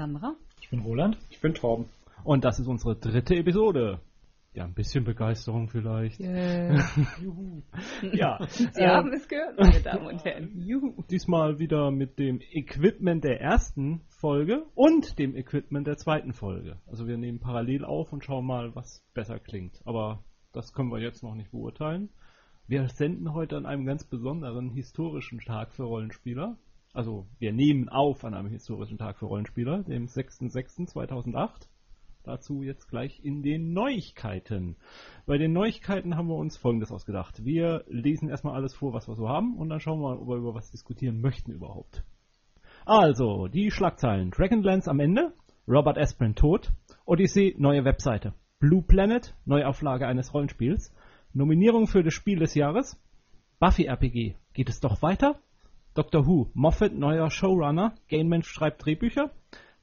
Sandra. Ich bin Roland. Ich bin Torben. und das ist unsere dritte Episode. Ja, ein bisschen Begeisterung vielleicht. Juhu. Ja, Sie äh, haben es gehört, meine Damen und Herren. Juhu. diesmal wieder mit dem Equipment der ersten Folge und dem Equipment der zweiten Folge. Also wir nehmen parallel auf und schauen mal, was besser klingt. Aber das können wir jetzt noch nicht beurteilen. Wir senden heute an einem ganz besonderen historischen Tag für Rollenspieler. Also wir nehmen auf an einem historischen Tag für Rollenspieler, dem 6.6.2008. Dazu jetzt gleich in den Neuigkeiten. Bei den Neuigkeiten haben wir uns Folgendes ausgedacht. Wir lesen erstmal alles vor, was wir so haben, und dann schauen wir mal, ob wir über was diskutieren möchten überhaupt. Also, die Schlagzeilen. Dragonlance am Ende, Robert Esprin tot, Odyssey, neue Webseite, Blue Planet, Neuauflage eines Rollenspiels, Nominierung für das Spiel des Jahres, Buffy RPG, geht es doch weiter? Doctor Who, Moffat, neuer Showrunner, Gainman schreibt Drehbücher,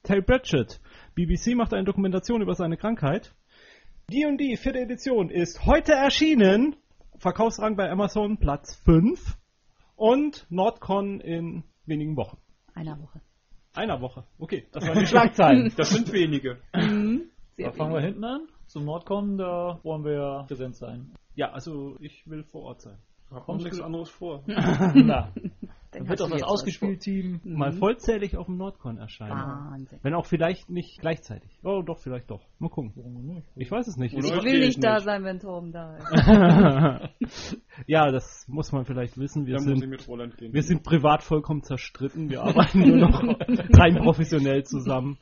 Terry Pratchett, BBC macht eine Dokumentation über seine Krankheit, D&D vierte Edition ist heute erschienen, Verkaufsrang bei Amazon Platz 5 und Nordcon in wenigen Wochen. Einer Woche. Einer Woche. Okay, das waren die Schlagzeilen. Das sind wenige. Sehr Da fangen wir hinten an. Zum Nordcon, da wollen wir ja präsent sein. ja, also ich will vor Ort sein. Da kommt nichts anderes vor. Na, Dann wird auch das jetzt Ausgespielt-Team. Mal vollzählig auf dem Nordcon erscheinen. Wahnsinn. Wenn auch vielleicht nicht gleichzeitig. Oh, doch, vielleicht doch. Mal gucken. Warum nicht? Ich weiß es nicht. Ich will eh nicht da nicht. sein, wenn Torben da ist. ja, das muss man vielleicht wissen. Wir Dann sind, mit Roland gehen. wir sind privat vollkommen zerstritten. Wir arbeiten nur noch rein professionell zusammen.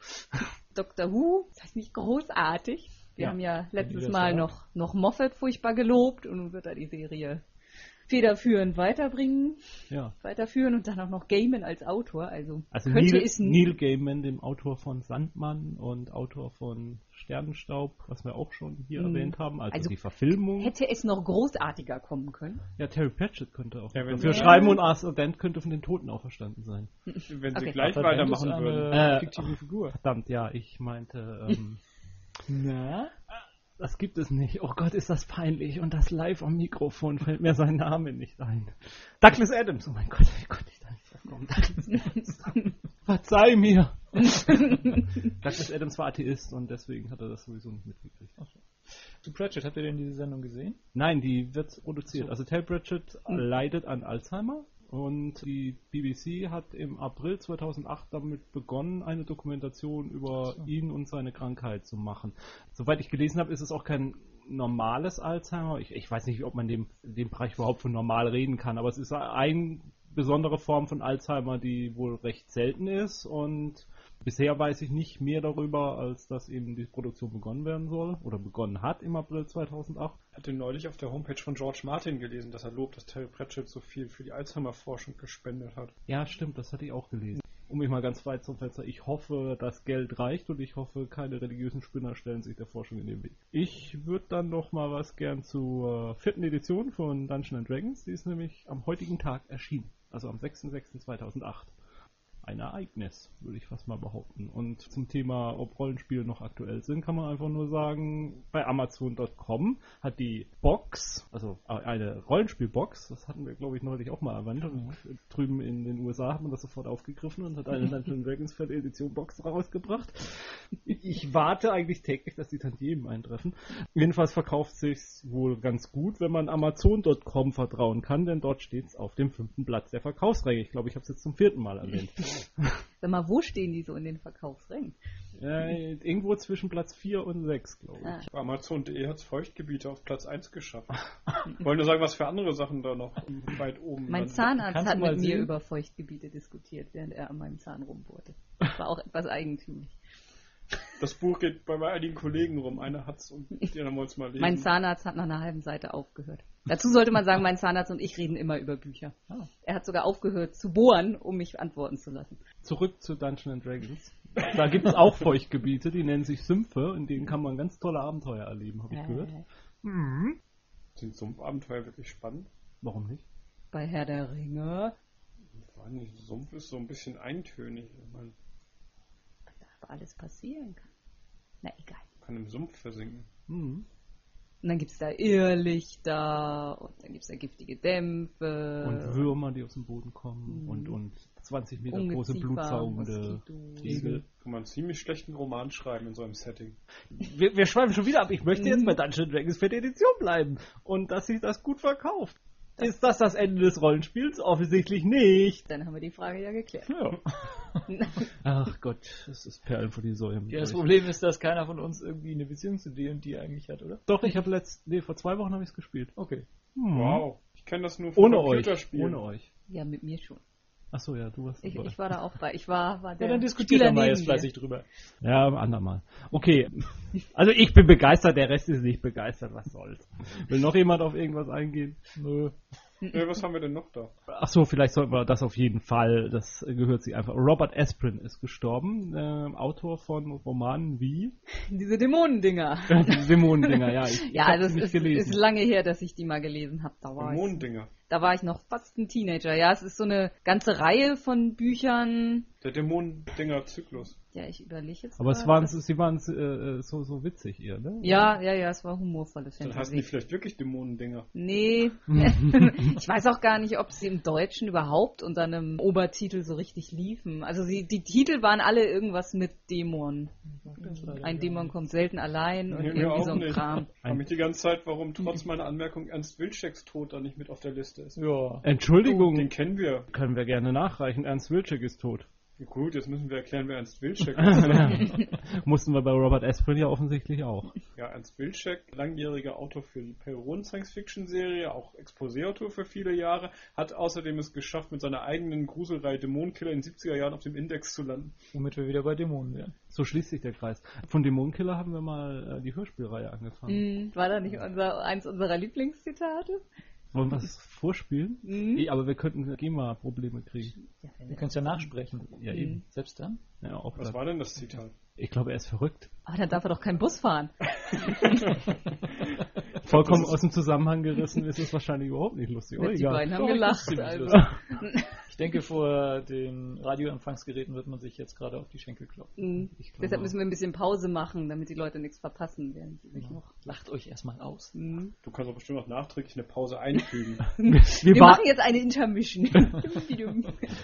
Dr. Who, das heißt nicht großartig. Wir Ja. haben ja letztes Mal noch, noch Moffat furchtbar gelobt und nun wird er die Serie federführend weiterbringen, Ja. weiterführen und dann auch noch Gaiman als Autor. Also, Also könnte Neil, es Neil Gaiman, dem Autor von Sandmann und Autor von Sternenstaub, was wir auch schon hier Mhm. erwähnt haben, also, Also die Verfilmung. hätte es noch großartiger kommen können. Ja, Terry Pratchett könnte auch Ja, wenn dafür sie- schreiben und Arthur Dent könnte von den Toten auferstanden sein. Wenn sie Okay. gleich Arthur weitermachen würden. Äh, fiktive Figur. Verdammt, ja, ich meinte, ähm, Na? Das gibt es nicht. Oh Gott, ist das peinlich. Und das live am Mikrofon fällt mir sein Name nicht ein. Douglas Adams, oh mein Gott, wie konnte ich da nicht drauf kommen? Douglas Adams. Verzeih mir. Douglas Adams war Atheist und deswegen hat er das sowieso nicht mitgekriegt. Zu Pratchett, habt ihr denn diese Sendung gesehen? Nein, die wird produziert. So. Also Terry Pratchett leidet an Alzheimer und die BBC hat im April 2008 damit begonnen, eine Dokumentation über So. ihn und seine Krankheit zu machen. Soweit ich gelesen habe, ist es auch kein normales Alzheimer. Ich, ich weiß nicht, ob man dem, dem Bereich überhaupt von normal reden kann, aber es ist eine besondere Form von Alzheimer, die wohl recht selten ist und Bisher weiß ich nicht mehr darüber, als dass eben die Produktion begonnen werden soll oder begonnen hat im April 2008. Ich hatte neulich auf der Homepage von George Martin gelesen, dass er lobt, dass Terry Pratchett so viel für die Alzheimer-Forschung gespendet hat. Ja, stimmt, das hatte ich auch gelesen. Um mich mal ganz weit zum Fenster. Ich hoffe, das Geld reicht und ich hoffe, keine religiösen Spinner stellen sich der Forschung in den Weg. Ich würde dann noch mal was gern zur vierten Edition von Dungeons Dragons. Die ist nämlich am heutigen Tag erschienen. Also am 6.6.2008. Ein Ereignis, würde ich fast mal behaupten. Und zum Thema, ob Rollenspiele noch aktuell sind, kann man einfach nur sagen, bei Amazon.com hat die Box, also eine Rollenspielbox, das hatten wir, glaube ich, neulich auch mal erwähnt, und drüben in den USA hat man das sofort aufgegriffen und hat eine Dungeons Dragons 4. Edition Box rausgebracht. Ich warte eigentlich täglich, dass die Tantiemen eintreffen. Jedenfalls verkauft sich's wohl ganz gut, wenn man Amazon.com vertrauen kann, denn dort steht's auf dem fünften Platz der Verkaufsreihe. Ich glaube, ich habe es jetzt zum vierten Mal erwähnt. Sag mal, wo stehen die so in den Verkaufsrängen? Äh, irgendwo zwischen Platz 4 und 6, glaube ich. Ah. Bei Amazon.de hat es Feuchtgebiete auf Platz 1 geschafft. Wollen nur sagen, was für andere Sachen da noch weit oben Mein. Zahnarzt Kannst hat mit mir sehen? über Feuchtgebiete diskutiert, während er an meinem Zahn rumbohrte. Das war auch etwas eigentümlich. Das Buch geht bei einigen Kollegen rum. Einer hat's und den haben wir uns mal lesen. Mein Zahnarzt hat nach einer halben Seite aufgehört. Dazu sollte man sagen, mein Zahnarzt und ich reden immer über Bücher. Ah. Er hat sogar aufgehört zu bohren, um mich antworten zu lassen. Zurück zu Dungeons Dragons. Da gibt es auch Feuchtgebiete, die nennen sich Sümpfe, in denen kann man ganz tolle Abenteuer erleben, habe ich gehört. Äh, Sind Sumpfabenteuer wirklich spannend? Warum nicht? bei Herr der Ringe. Ich Sumpf ist so ein bisschen eintönig. Da aber alles passieren kann. Na egal. kann im Sumpf versinken. Mhm. Und dann gibt's da Irrlichter und dann gibt's da giftige Dämpfe. Und Würmer, die aus dem Boden kommen Mhm. und, und 20 Meter große Ungeziefer, blutsaugende Moskitos. Igel. Kann man einen ziemlich schlechten Roman schreiben in so einem Setting. Wir, wir schweifen schon wieder ab. Ich möchte jetzt Mhm. bei Dungeons Dragons für die Edition bleiben. Und dass sich das gut verkauft. Ist das das Ende des Rollenspiels? Offensichtlich nicht. Dann haben wir die Frage ja geklärt. Ja. Ach Gott, das ist Perlen vor die Säule. ja. Das Problem ist, dass keiner von uns irgendwie eine Beziehung zu D&D eigentlich hat, oder? Doch, ich habe letzt, nee, vor zwei Wochen habe ich es gespielt. Okay. Hm. Wow. Ich kenne das nur von Ohne euch. Computerspielen. Ohne euch. Ja, mit mir schon. Achso, ja, du warst Ich, ich war da auch bei. Ich war, war der Ja, dann diskutiert er mal neben jetzt fleißig drüber. Ja, andermal. Okay. Also ich bin begeistert, der Rest ist nicht begeistert, was soll's. Will noch jemand auf irgendwas eingehen? Nö. Äh, was haben wir denn noch da? Ach so, vielleicht sollten wir das auf jeden Fall, das gehört sich einfach. Robert Asprin ist gestorben, ähm, Autor von Romanen wie Diese Dämonendinger. Dämonendinger, ja. Ich, Ja, also es nicht ist, gelesen. ist lange her, dass ich die mal gelesen habe. Ich Dämonendinger. Da war ich noch fast ein Teenager. Ja, es ist so eine ganze Reihe von Büchern. Der Dämonendinger-Zyklus. Ja, ich überlege jetzt. Aber es mal. waren, Das- sie waren äh, so, so witzig, ihr, ne? Ja, ja, ja, es war humorvolle Dann heißen die Fantasy. vielleicht wirklich Dämonendinger. Nee. ich weiß auch gar nicht, ob sie im Deutschen überhaupt unter einem Obertitel so richtig liefen. Also sie, die Titel waren alle irgendwas mit Dämon. Ein Dämon kommt selten allein und Nee, mir irgendwie auch so ein nicht. Kram. Ich frage mich die ganze Zeit, warum trotz meiner Anmerkung Ernst Wilczeks Tod da nicht mit auf der Liste ist. Ja. Entschuldigung, Den kennen wir. können wir gerne nachreichen. Ernst Wilczek ist tot. Gut, jetzt müssen wir erklären, wer Ernst Wilczek ist. Mussten wir bei Robert Asprin ja offensichtlich auch. ja, Ernst Wilczek, langjähriger Autor für die Perron Science-Fiction-Serie, auch Exposé-Autor für viele Jahre, hat außerdem es geschafft, mit seiner eigenen Gruselreihe Dämonenkiller in den 70er Jahren auf dem Index zu landen. Womit wir wieder bei Dämonen wären. So schließt sich der Kreis. Von Dämonenkiller haben wir mal äh, die Hörspielreihe angefangen. Mhm. War da nicht unser, eins unserer Lieblingszitate? Wollen wir das vorspielen? Mhm. Eh, aber wir könnten GEMA-Probleme kriegen. Ja, Wir können es ja nachsprechen. Ja, Mhm. eben. Selbst dann? Ja, auch Was das. war denn das Zitat? Ich glaube, er ist verrückt. Aber dann darf er doch keinen Bus fahren. Vollkommen aus dem Zusammenhang gerissen ist es wahrscheinlich überhaupt nicht lustig. Oh, die egal. beiden haben Doch, gelacht. Also. Ich denke, vor den Radioempfangsgeräten wird man sich jetzt gerade auf die Schenkel kloppen. Mhm. Ich glaube- Deshalb müssen wir ein bisschen Pause machen, damit die Leute nichts verpassen, sich noch. Lacht euch erstmal aus. Mhm. Du kannst doch bestimmt noch nachträglich eine Pause einfügen. Wir, Wir machen jetzt eine Intermission.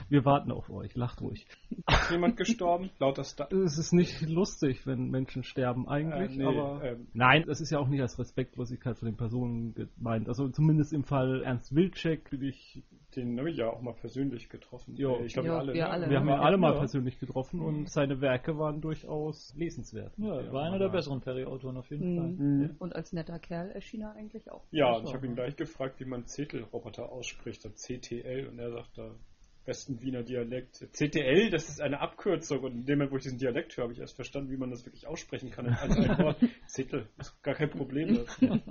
wir warten auf euch. Lacht ruhig. Ist jemand gestorben? Lauter Star. Es ist nicht lustig, wenn Menschen sterben eigentlich, Äh, nee, aber ähm, nein, das ist ja auch nicht als Respektlosigkeit von den Personen gemeint. Also zumindest im Fall Ernst Wilczek bin ich, Den habe ich ja auch mal persönlich getroffen. Jo. Äh, Ich glaube, Jo, alle. wir ne? alle. wir haben ihn Ja. alle mal Ja. persönlich getroffen und seine Werke waren durchaus lesenswert. Ja, war einer der besseren Perry-Autoren auf jeden Fall. Mhm. Und als netter Kerl erschien er eigentlich auch. Ja, ich habe ihn gleich gefragt, wie man Zettel-Roboter ausspricht, dann CTL, und er sagt da, besten Wiener Dialekt. CTL, das ist eine Abkürzung, und in dem Moment, wo ich diesen Dialekt höre, habe ich erst verstanden, wie man das wirklich aussprechen kann. in einem Wort. Zettel, ist gar kein Problem.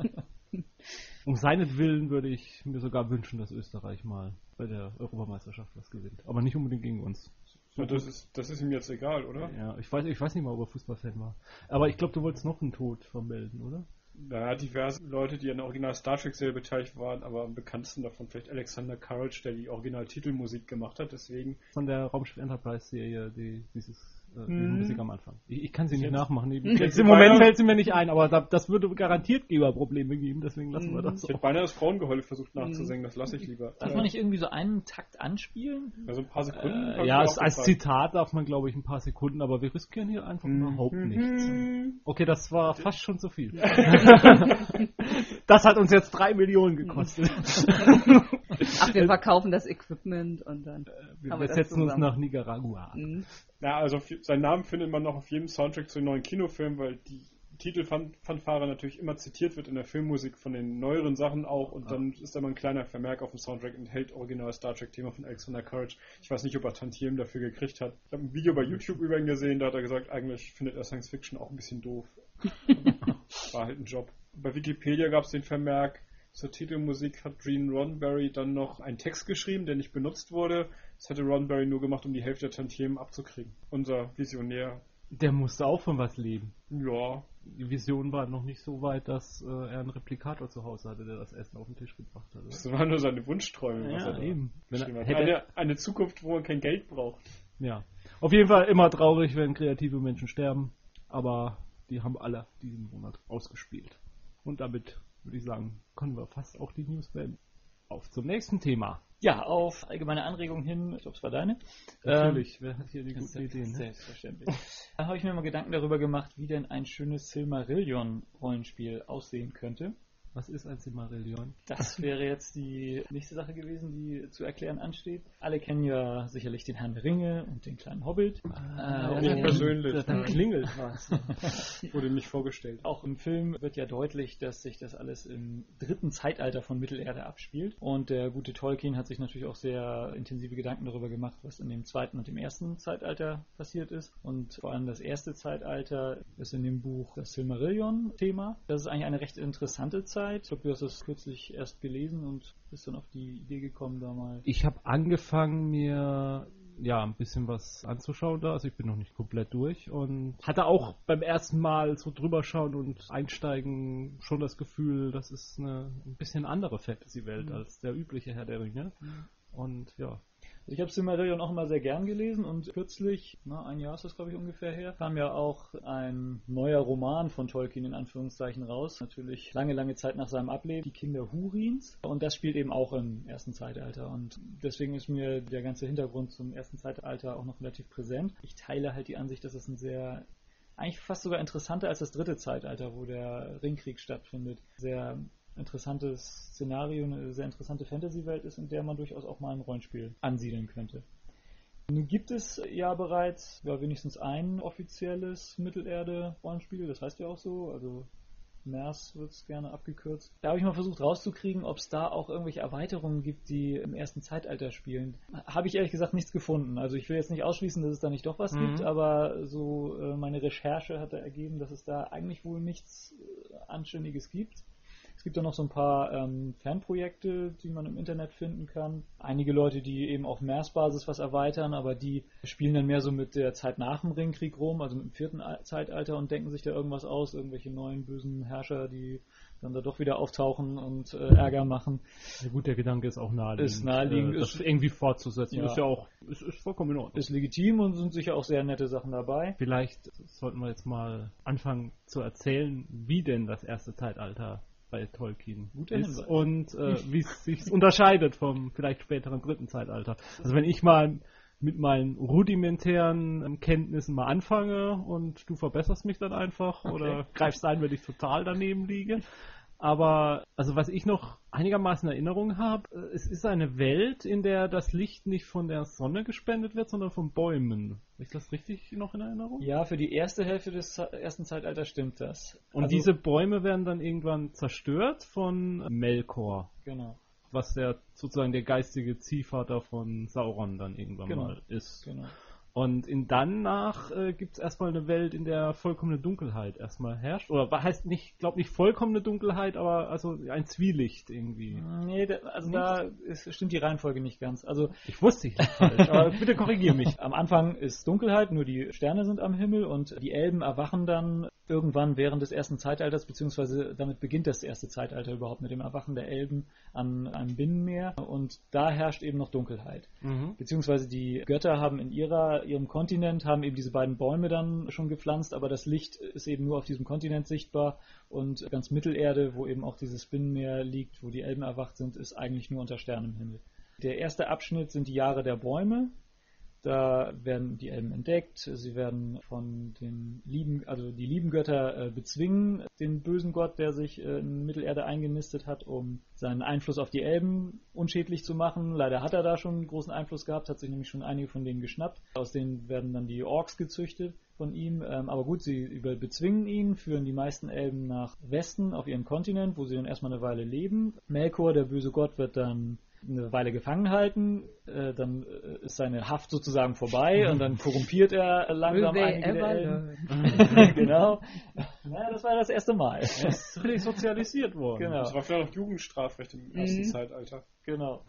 Um seinetwillen würde ich mir sogar wünschen, dass Österreich mal bei der Europameisterschaft was gewinnt. Aber nicht unbedingt gegen uns. So, das, ist, das ist ihm jetzt egal, oder? Ja, ich weiß, ich weiß nicht mal, ob er Fußballfan war. Aber ich glaube, du wolltest noch einen Tod vermelden, oder? Hat diverse Leute, die an der Original Star Trek Serie beteiligt waren, aber am bekanntesten davon vielleicht Alexander Courage, der die Original-Titelmusik gemacht hat, deswegen. Von der Raumschiff Enterprise Serie, die, dieses, äh, Mhm. Musik am Anfang. Ich, ich kann sie nicht nachmachen. Jetzt Jetzt Im Moment fällt sie mir nicht ein, aber da, das würde garantiert Geberprobleme geben, deswegen lassen wir Mhm. das Ich so. hätte beinahe das Frauengeheul versucht nachzusingen, das lasse ich lieber. Darf man nicht irgendwie so einen Takt anspielen? Also ein paar Sekunden? Äh, ich ja, als, als. Zitat darf man, glaube ich, ein paar Sekunden, aber wir riskieren hier einfach überhaupt nichts. Mhm. Okay, das war fast schon zu viel. das hat uns jetzt drei Millionen gekostet. Ach, wir verkaufen das Equipment und dann. wir haben wir wir das setzen uns nach Nicaragua. Mhm. Ja, also seinen Namen findet man noch auf jedem Soundtrack zu den neuen Kinofilmen, weil die Titelfanfare natürlich immer zitiert wird in der Filmmusik von den neueren Sachen auch und dann ist da mal ein kleiner Vermerk auf dem Soundtrack enthält original Star Trek Thema von Alexander Courage. Ich weiß nicht, ob er Tantiem dafür gekriegt hat. Ich habe ein Video bei YouTube über ihn gesehen, da hat er gesagt, eigentlich findet er Science Fiction auch ein bisschen doof. War halt ein Job. Bei Wikipedia gab es den Vermerk, zur Titelmusik hat Gene Roddenberry dann noch einen Text geschrieben, der nicht benutzt wurde. Das hätte Roddenberry nur gemacht, um die Hälfte der Tantiemen abzukriegen. Unser Visionär. Der musste auch von was leben. Ja, Die Vision war noch nicht so weit, dass äh, er einen Replikator zu Hause hatte, der das Essen auf den Tisch gebracht hat. das waren nur seine Wunschträume, was Ja, er eben. Wenn er- hätte- Eine, eine Zukunft, wo man kein Geld braucht. Ja. Auf jeden Fall immer traurig, wenn kreative Menschen sterben, aber die haben alle diesen Monat ausgespielt. Und damit würde ich sagen, können wir fast auch die News beenden. Auf zum nächsten Thema. Ja, auf allgemeine Anregung hin, ich glaube, es war deine. Natürlich, wer hat hier die Das gute ist Idee? Ne? Selbstverständlich. da habe ich mir mal Gedanken darüber gemacht, wie denn ein schönes Silmarillion-Rollenspiel aussehen könnte. Was ist ein Silmarillion? Das wäre jetzt die nächste Sache gewesen, die zu erklären ansteht. Alle kennen ja sicherlich den Herrn der Ringe und den kleinen Hobbit. Ah, Äh, nicht persönlich. Da, da klingelt was. Wurde nicht vorgestellt. Auch im Film wird ja deutlich, dass sich das alles im dritten Zeitalter von Mittelerde abspielt. Und der gute Tolkien hat sich natürlich auch sehr intensive Gedanken darüber gemacht, was in dem zweiten und dem ersten Zeitalter passiert ist. Und vor allem das erste Zeitalter ist in dem Buch das Silmarillion-Thema. Das ist eigentlich eine recht interessante Zeit. Ich glaube, du hast es kürzlich erst gelesen und bist dann auf die Idee gekommen, da mal. Ich habe angefangen, mir ja ein bisschen was anzuschauen da. Also ich bin noch nicht komplett durch und hatte auch beim ersten Mal so drüber schauen und einsteigen schon das Gefühl, das ist eine ein bisschen andere Fantasy-Welt Mhm. als der übliche Herr der Ringe. Und ja, ich habe Silmarillion auch immer sehr gern gelesen und kürzlich, na, ein Jahr ist das glaube ich ungefähr her, kam ja auch ein neuer Roman von Tolkien in Anführungszeichen raus. Natürlich lange, lange Zeit nach seinem Ableben, Die Kinder Hurins. Und das spielt eben auch im ersten Zeitalter. Und deswegen ist mir der ganze Hintergrund zum ersten Zeitalter auch noch relativ präsent. Ich teile halt die Ansicht, dass es ein sehr eigentlich fast sogar interessanter als das dritte Zeitalter, wo der Ringkrieg stattfindet. Sehr interessantes Szenario, eine sehr interessante Fantasy-Welt ist, in der man durchaus auch mal ein Rollenspiel ansiedeln könnte. Nun gibt es ja bereits ja, wenigstens ein offizielles Mittelerde-Rollenspiel, das heißt ja auch so, also MERS wird es gerne abgekürzt. Da habe ich mal versucht rauszukriegen, ob es da auch irgendwelche Erweiterungen gibt, die im ersten Zeitalter spielen. Habe ich ehrlich gesagt nichts gefunden. Also ich will jetzt nicht ausschließen, dass es da nicht doch was Mhm. gibt, aber so äh, meine Recherche hat da ergeben, dass es da eigentlich wohl nichts äh, Anständiges gibt. Es gibt da noch so ein paar ähm, Fanprojekte, die man im Internet finden kann. Einige Leute, die eben auf MERS-Basis was erweitern, aber die spielen dann mehr so mit der Zeit nach dem Ringkrieg rum, also mit dem vierten Al- Zeitalter und denken sich da irgendwas aus, irgendwelche neuen bösen Herrscher, die dann da doch wieder auftauchen und äh, Ärger machen. ja gut, der Gedanke ist auch naheliegend. Ist naheliegend, äh, das ist- irgendwie fortzusetzen. Ja. Ist ja auch, ist, ist vollkommen in Ordnung. Ist legitim und sind sicher auch sehr nette Sachen dabei. Vielleicht sollten wir jetzt mal anfangen zu erzählen, wie denn das erste Zeitalter bei Tolkien Guter ist Hinweis. und äh, wie es sich unterscheidet vom vielleicht späteren dritten Zeitalter. Also wenn ich mal mit meinen rudimentären ähm, Kenntnissen mal anfange und du verbesserst mich dann einfach oder greifst ein, wenn ich total daneben liege. Aber also was ich noch einigermaßen in Erinnerung habe, äh, es ist eine Welt, in der das Licht nicht von der Sonne gespendet wird, sondern von Bäumen. Ich das richtig noch in Erinnerung? Ja, für die erste Hälfte des ersten Zeitalters stimmt das. Und Also- diese Bäume werden dann irgendwann zerstört von Melkor, Genau, was der sozusagen der geistige Ziehvater von Sauron dann irgendwann Genau. mal ist. genau. Und in danach äh, gibt es erstmal eine Welt, in der vollkommene Dunkelheit erstmal herrscht. Oder heißt nicht, glaube nicht vollkommene Dunkelheit, aber also ein Zwielicht irgendwie. Nee, da, also da ist, stimmt die Reihenfolge nicht ganz. Also Ich wusste ich nicht falsch, aber bitte korrigier mich. am Anfang ist Dunkelheit, nur die Sterne sind am Himmel und die Elben erwachen dann irgendwann während des ersten Zeitalters, beziehungsweise damit beginnt das erste Zeitalter überhaupt mit dem Erwachen der Elben an einem Binnenmeer und da herrscht eben noch Dunkelheit. Mhm. Beziehungsweise die Götter haben in ihrer, ihrem Kontinent, haben eben diese beiden Bäume dann schon gepflanzt, aber das Licht ist eben nur auf diesem Kontinent sichtbar und ganz Mittelerde, wo eben auch dieses Binnenmeer liegt, wo die Elben erwacht sind, ist eigentlich nur unter Sternenhimmel. Der erste Abschnitt sind die Jahre der Bäume. Da werden die Elben entdeckt, sie werden von den lieben, also die lieben Götter äh, bezwingen den bösen Gott, der sich äh, in Mittelerde eingenistet hat, um seinen Einfluss auf die Elben unschädlich zu machen. Leider hat er da schon großen Einfluss gehabt, hat sich nämlich schon einige von denen geschnappt. Aus denen werden dann die Orks gezüchtet von ihm. Ähm, aber gut, sie über bezwingen ihn, führen die meisten Elben nach Westen auf ihren Kontinent, wo sie dann erstmal eine Weile leben. Melkor, der böse Gott, wird dann eine Weile gefangen halten, äh, dann äh, ist seine Haft sozusagen vorbei und dann korrumpiert er langsam einige der Elben. genau. Naja, das war das erste Mal. Er ist resozialisiert worden. Genau. Das war vielleicht noch Jugendstrafrecht im ersten Mhm. Zeitalter. Genau.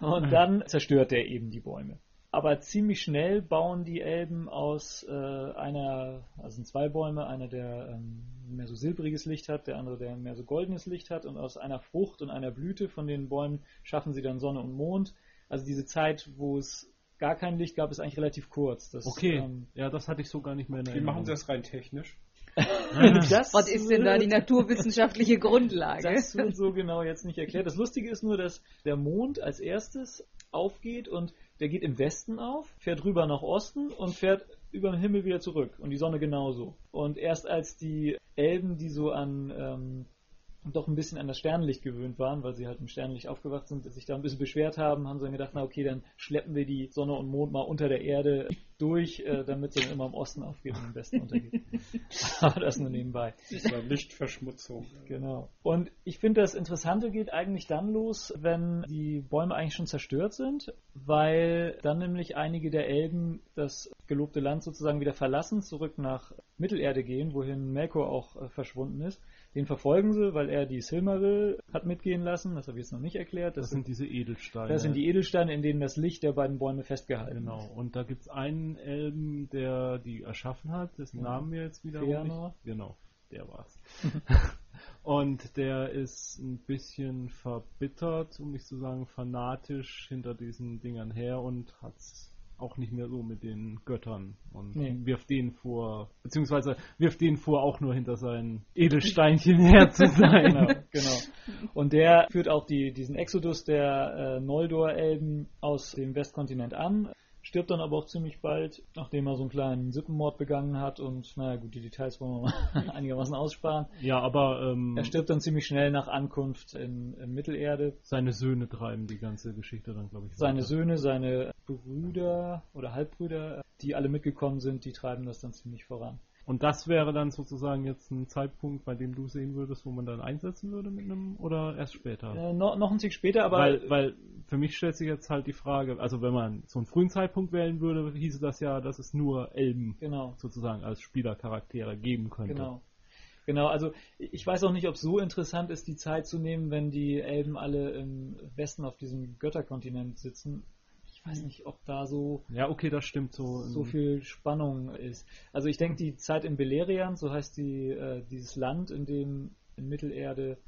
Und dann zerstört er eben die Bäume. Aber ziemlich schnell bauen die Elben aus äh, einer, also sind zwei Bäume, einer der ähm, mehr so silbriges Licht hat, der andere der mehr so goldenes Licht hat und aus einer Frucht und einer Blüte von den Bäumen schaffen sie dann Sonne und Mond. Also diese Zeit, wo es gar kein Licht gab, ist eigentlich relativ kurz. Das, Okay, ähm, ja, das hatte ich so gar nicht mehr in Wie Erinnerung. machen sie das rein technisch? Das Was ist denn da die naturwissenschaftliche Grundlage? Das wird so genau jetzt nicht erklärt. Das Lustige ist nur, dass der Mond als erstes aufgeht und der geht im Westen auf, fährt rüber nach Osten und fährt über den Himmel wieder zurück. Und die Sonne genauso. Und erst als die Elben, die so an ähm, doch ein bisschen an das Sternlicht gewöhnt waren, weil sie halt im Sternlicht aufgewacht sind, sich da ein bisschen beschwert haben, haben sie dann gedacht, na okay, dann schleppen wir die Sonne und Mond mal unter der Erde durch, äh, damit sie dann immer im Osten aufgeht und im Westen untergeht. Aber das nur nebenbei. Das war Lichtverschmutzung. Genau. Und ich finde, das Interessante geht eigentlich dann los, wenn die Bäume eigentlich schon zerstört sind, weil dann nämlich einige der Elben das gelobte Land sozusagen wieder verlassen, zurück nach Mittelerde gehen, wohin Melkor auch äh, verschwunden ist. Den verfolgen sie, weil er die Silmaril hat mitgehen lassen. Das habe ich jetzt noch nicht erklärt. Das, Das, sind diese Edelsteine. das sind die Edelsteine, in denen das Licht der beiden Bäume festgehalten Genau. ist. Und da gibt es einen Elben, der die erschaffen hat, dessen Ja. Namen wir jetzt wieder nicht- Genau, der war's. Und der ist ein bisschen verbittert, um nicht zu sagen fanatisch hinter diesen Dingern her und hat's auch nicht mehr so mit den Göttern und Nee. wirft denen vor, beziehungsweise wirft denen vor, auch nur hinter seinen Edelsteinchen her zu sein. genau, genau. Und der führt auch die, diesen Exodus der äh, Noldor-Elben aus dem Westkontinent an, stirbt dann aber auch ziemlich bald, nachdem er so einen kleinen Sippenmord begangen hat und naja gut, die Details wollen wir mal einigermaßen aussparen. Ja, aber ähm, Er stirbt dann ziemlich schnell nach Ankunft in, in Mittelerde. seine Söhne treiben die ganze Geschichte dann, glaube ich. Seine weiter. Söhne, seine Brüder oder Halbbrüder, die alle mitgekommen sind, die treiben das dann ziemlich voran. Und das wäre dann sozusagen jetzt ein Zeitpunkt, bei dem du sehen würdest, wo man dann einsetzen würde mit einem oder erst später? Äh, noch, noch ein Tick später, aber weil, weil für mich stellt sich jetzt halt die Frage, also wenn man so einen frühen Zeitpunkt wählen würde, hieße das ja, dass es nur Elben genau. sozusagen als Spielercharaktere geben könnte. Genau. Genau, also ich weiß auch nicht, ob es so interessant ist, die Zeit zu nehmen, wenn die Elben alle im Westen auf diesem Götterkontinent sitzen. Ich weiß nicht, ob da so, Ja, okay, das stimmt so. so viel Spannung ist. Also ich denke, die Zeit in Beleriand, so heißt die, äh, dieses Land, in dem in Mittelerde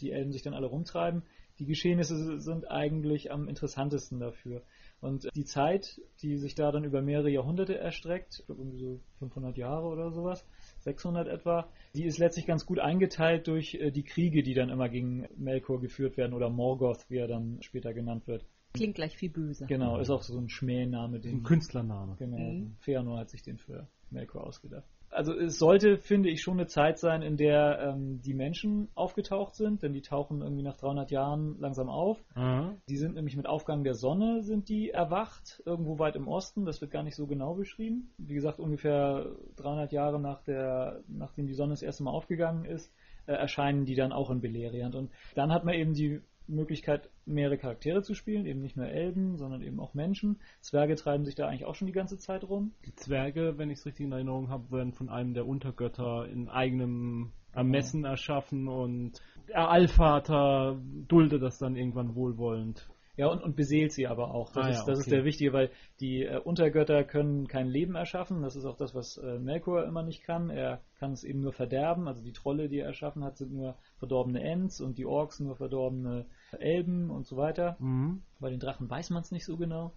die Elben sich dann alle rumtreiben, die Geschehnisse sind eigentlich am interessantesten dafür. Und die Zeit, die sich da dann über mehrere Jahrhunderte erstreckt, ich glaube irgendwie so 500 Jahre oder sowas, 600 etwa, die ist letztlich ganz gut eingeteilt durch äh, die Kriege, die dann immer gegen Melkor geführt werden oder Morgoth, wie er dann später genannt wird. Klingt gleich viel böser. Genau, ist auch so ein Schmähname, Ein den Künstlername. Genau, Mhm. Feanor hat sich den für Melkor ausgedacht. Also es sollte, finde ich, schon eine Zeit sein, in der ähm, die Menschen aufgetaucht sind, denn die tauchen irgendwie nach 300 Jahren langsam auf. Aha. Die sind nämlich mit Aufgang der Sonne sind die erwacht, irgendwo weit im Osten, das wird gar nicht so genau beschrieben. Wie gesagt, ungefähr 300 Jahre nach der, nachdem die Sonne das erste Mal aufgegangen ist, äh, erscheinen die dann auch in Beleriand. Und dann hat man eben die Möglichkeit, mehrere Charaktere zu spielen, eben nicht nur Elben, sondern eben auch Menschen. Zwerge treiben sich da eigentlich auch schon die ganze Zeit rum. Die Zwerge, wenn ich es richtig in Erinnerung habe, werden von einem der Untergötter in eigenem Ermessen erschaffen und der Allvater duldet das dann irgendwann wohlwollend. Ja, und, und beseelt sie aber auch. Das, Ah, ist, ja, das ist okay. der Wichtige, weil die äh, Untergötter können kein Leben erschaffen. Das ist auch das, was äh, Melkor immer nicht kann. Er kann es eben nur verderben. Also die Trolle, die er erschaffen hat, sind nur verdorbene Ents und die Orks nur verdorbene Elben und so weiter. Mhm. Bei den Drachen weiß man es nicht so genau.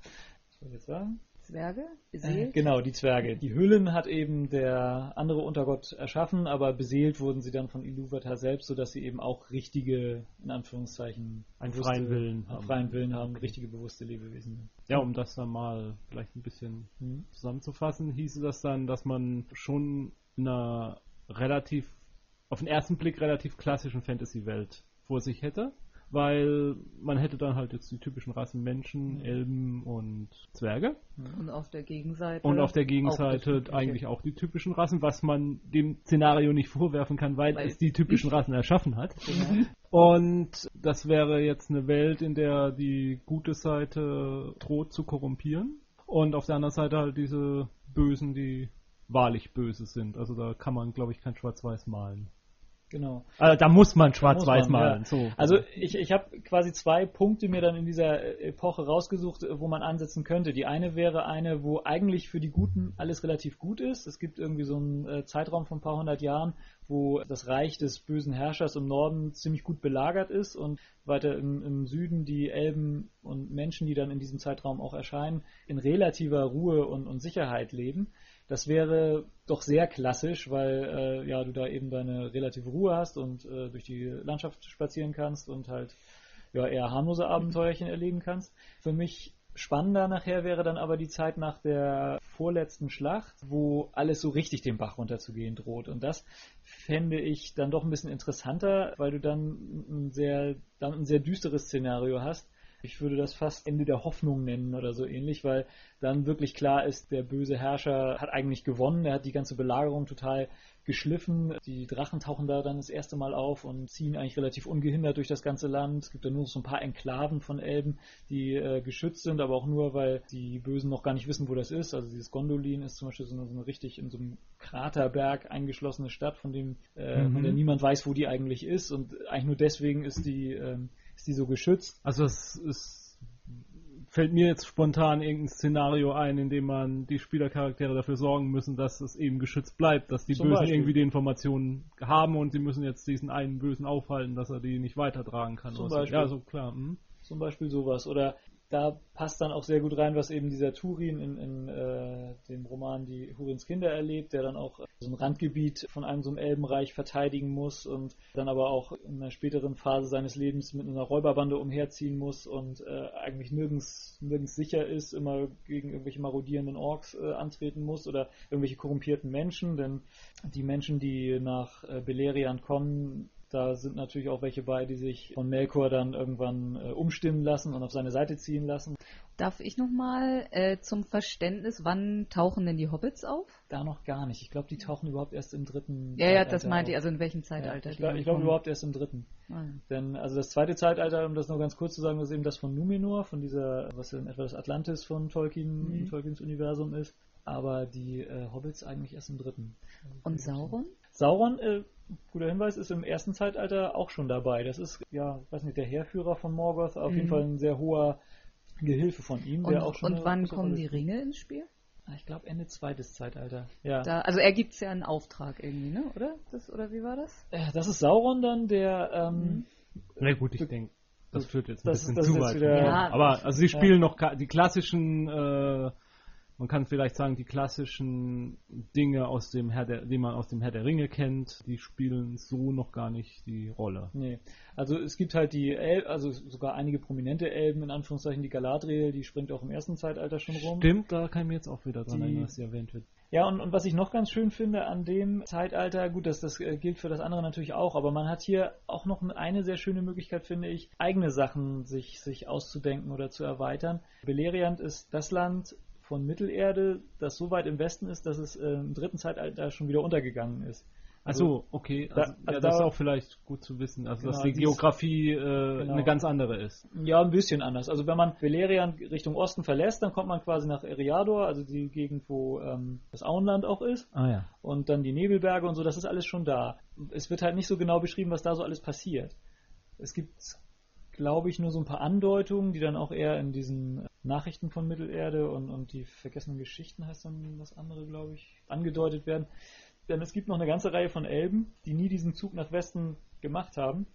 Was soll ich jetzt sagen? Zwerge? Äh, Beseelt? genau, die Zwerge. Die Hüllen hat eben der andere Untergott erschaffen, aber beseelt wurden sie dann von Iluvatar selbst, sodass sie eben auch richtige, in Anführungszeichen, Einen bewusste- freien Willen einen haben. freien Willen haben, richtige bewusste Lebewesen. Ja, um das dann mal vielleicht ein bisschen Mhm. zusammenzufassen, hieße das dann, dass man schon in einer relativ, auf den ersten Blick relativ klassischen Fantasy-Welt vor sich hätte, weil man hätte dann halt jetzt die typischen Rassen Menschen, Elben und Zwerge Und auf der Gegenseite. und auf der auch Gegenseite Übliche. eigentlich auch die typischen Rassen, was man dem Szenario nicht vorwerfen kann, weil, Weil- es die typischen Rassen erschaffen hat. Genau. Und das wäre jetzt eine Welt, in der die gute Seite droht zu korrumpieren. Und auf der anderen Seite halt diese Bösen, die wahrlich böse sind. Also da kann man, glaube ich, kein Schwarz-Weiß malen. Genau. Also da muss man Schwarz-Weiß malen. ja. So. Also ich, ich habe quasi zwei Punkte mir dann in dieser Epoche rausgesucht, wo man ansetzen könnte. Die eine wäre eine, wo eigentlich für die Guten alles relativ gut ist. Es gibt irgendwie so einen äh, Zeitraum von ein paar hundert Jahren, wo das Reich des bösen Herrschers im Norden ziemlich gut belagert ist und weiter im, im Süden die Elben und Menschen, die dann in diesem Zeitraum auch erscheinen, in relativer Ruhe und, und Sicherheit leben. Das wäre doch sehr klassisch, weil äh, ja du da eben deine relative Ruhe hast und äh, durch die Landschaft spazieren kannst und halt ja eher harmlose Abenteuerchen erleben kannst. Für mich Spannender nachher wäre dann aber die Zeit nach der vorletzten Schlacht, wo alles so richtig den Bach runterzugehen droht. Und das fände ich dann doch ein bisschen interessanter, weil du dann ein sehr, dann ein sehr düsteres Szenario hast. Ich würde das fast Ende der Hoffnung nennen oder so ähnlich, weil dann wirklich klar ist, der böse Herrscher hat eigentlich gewonnen, er hat die ganze Belagerung total geschliffen. Die Drachen tauchen da dann das erste Mal auf und ziehen eigentlich relativ ungehindert durch das ganze Land. Es gibt da nur so ein paar Enklaven von Elben, die äh, geschützt sind, aber auch nur, weil die Bösen noch gar nicht wissen, wo das ist. Also dieses Gondolin ist zum Beispiel so eine, so eine richtig in so einem Kraterberg eingeschlossene Stadt, von dem äh, mhm. von der niemand weiß, wo die eigentlich ist. Und eigentlich nur deswegen ist die, äh, ist die so geschützt. Also es ist fällt mir jetzt spontan irgendein Szenario ein, in dem man die Spielercharaktere dafür sorgen müssen, dass es eben geschützt bleibt, dass die Zum Bösen Beispiel. irgendwie die Informationen haben und sie müssen jetzt diesen einen Bösen aufhalten, dass er die nicht weitertragen kann. Zum Beispiel. Ja, so klar. Hm. Zum Beispiel sowas. Oder da passt dann auch sehr gut rein, was eben dieser Turin in, in äh, dem Roman Die Hurins Kinder erlebt, der dann auch so ein Randgebiet von einem so einem Elbenreich verteidigen muss und dann aber auch in einer späteren Phase seines Lebens mit einer Räuberbande umherziehen muss und äh, eigentlich nirgends, nirgends sicher ist, immer gegen irgendwelche marodierenden Orks äh, antreten muss oder irgendwelche korrumpierten Menschen, denn die Menschen, die nach äh, Beleriand kommen, da sind natürlich auch welche bei, die sich von Melkor dann irgendwann äh, umstimmen lassen und auf seine Seite ziehen lassen. Darf ich nochmal äh, zum Verständnis, wann tauchen denn die Hobbits auf? Da noch gar nicht. Ich glaube, die tauchen überhaupt erst im dritten. Ja, Zeitalter ja, das meinte ich, also in welchem Zeitalter? Ja, ich glaube glaub überhaupt erst im dritten. Ah, ja. Denn also das zweite Zeitalter, um das noch ganz kurz zu sagen, ist eben das von Numenor, von dieser, was in etwa das Atlantis von Tolkien, mhm. Tolkiens Universum ist. Aber die äh, Hobbits eigentlich erst im dritten. Und Sauron? Sauron äh, guter Hinweis, ist im ersten Zeitalter auch schon dabei. Das ist, ja, weiß nicht, der Heerführer von Morgoth, auf mhm. jeden Fall ein sehr hoher Gehilfe von ihm. Und, und wann kommen die Ringe ins Spiel? Ah, ich glaube Ende zweites Zeitalter. Ja. Da, also er gibt ja einen Auftrag irgendwie, ne? Oder? Das, oder wie war das? Ja, das ist Sauron dann, der. Ähm, mhm. Na gut, ich denke, das führt jetzt ein das, bisschen das zu weit. Wieder, ja, Aber also sie spielen ja. noch die klassischen äh, man kann vielleicht sagen, die klassischen Dinge, aus dem Herr der, die man aus dem Herr der Ringe kennt, die spielen so noch gar nicht die Rolle. Nee. Also es gibt halt die Elben, also sogar einige prominente Elben, in Anführungszeichen die Galadriel, die springt auch im ersten Zeitalter schon rum. Stimmt, da kann ich mir jetzt auch wieder dran erinnern, dass sie erwähnt wird. Ja, und, und was ich noch ganz schön finde an dem Zeitalter, gut, das, das äh, gilt für das andere natürlich auch, aber man hat hier auch noch eine sehr schöne Möglichkeit, finde ich, eigene Sachen sich, sich auszudenken oder zu erweitern. Beleriand ist das Land, von Mittelerde, das so weit im Westen ist, dass es äh, im dritten Zeitalter schon wieder untergegangen ist. Also, Achso, okay. Also, da, also ja, das ist auch vielleicht gut zu wissen, also genau, dass die Geografie äh, genau. eine ganz andere ist. Ja, ein bisschen anders. Also wenn man Beleriand Richtung Osten verlässt, dann kommt man quasi nach Eriador, also die Gegend, wo ähm, das Auenland auch ist. Ah ja. Und dann die Nebelberge und so, das ist alles schon da. Es wird halt nicht so genau beschrieben, was da so alles passiert. Es gibt glaube ich, nur so ein paar Andeutungen, die dann auch eher in diesen Nachrichten von Mittelerde und, und die vergessenen Geschichten heißt dann das andere, glaube ich, angedeutet werden. Denn es gibt noch eine ganze Reihe von Elben, die nie diesen Zug nach Westen gemacht haben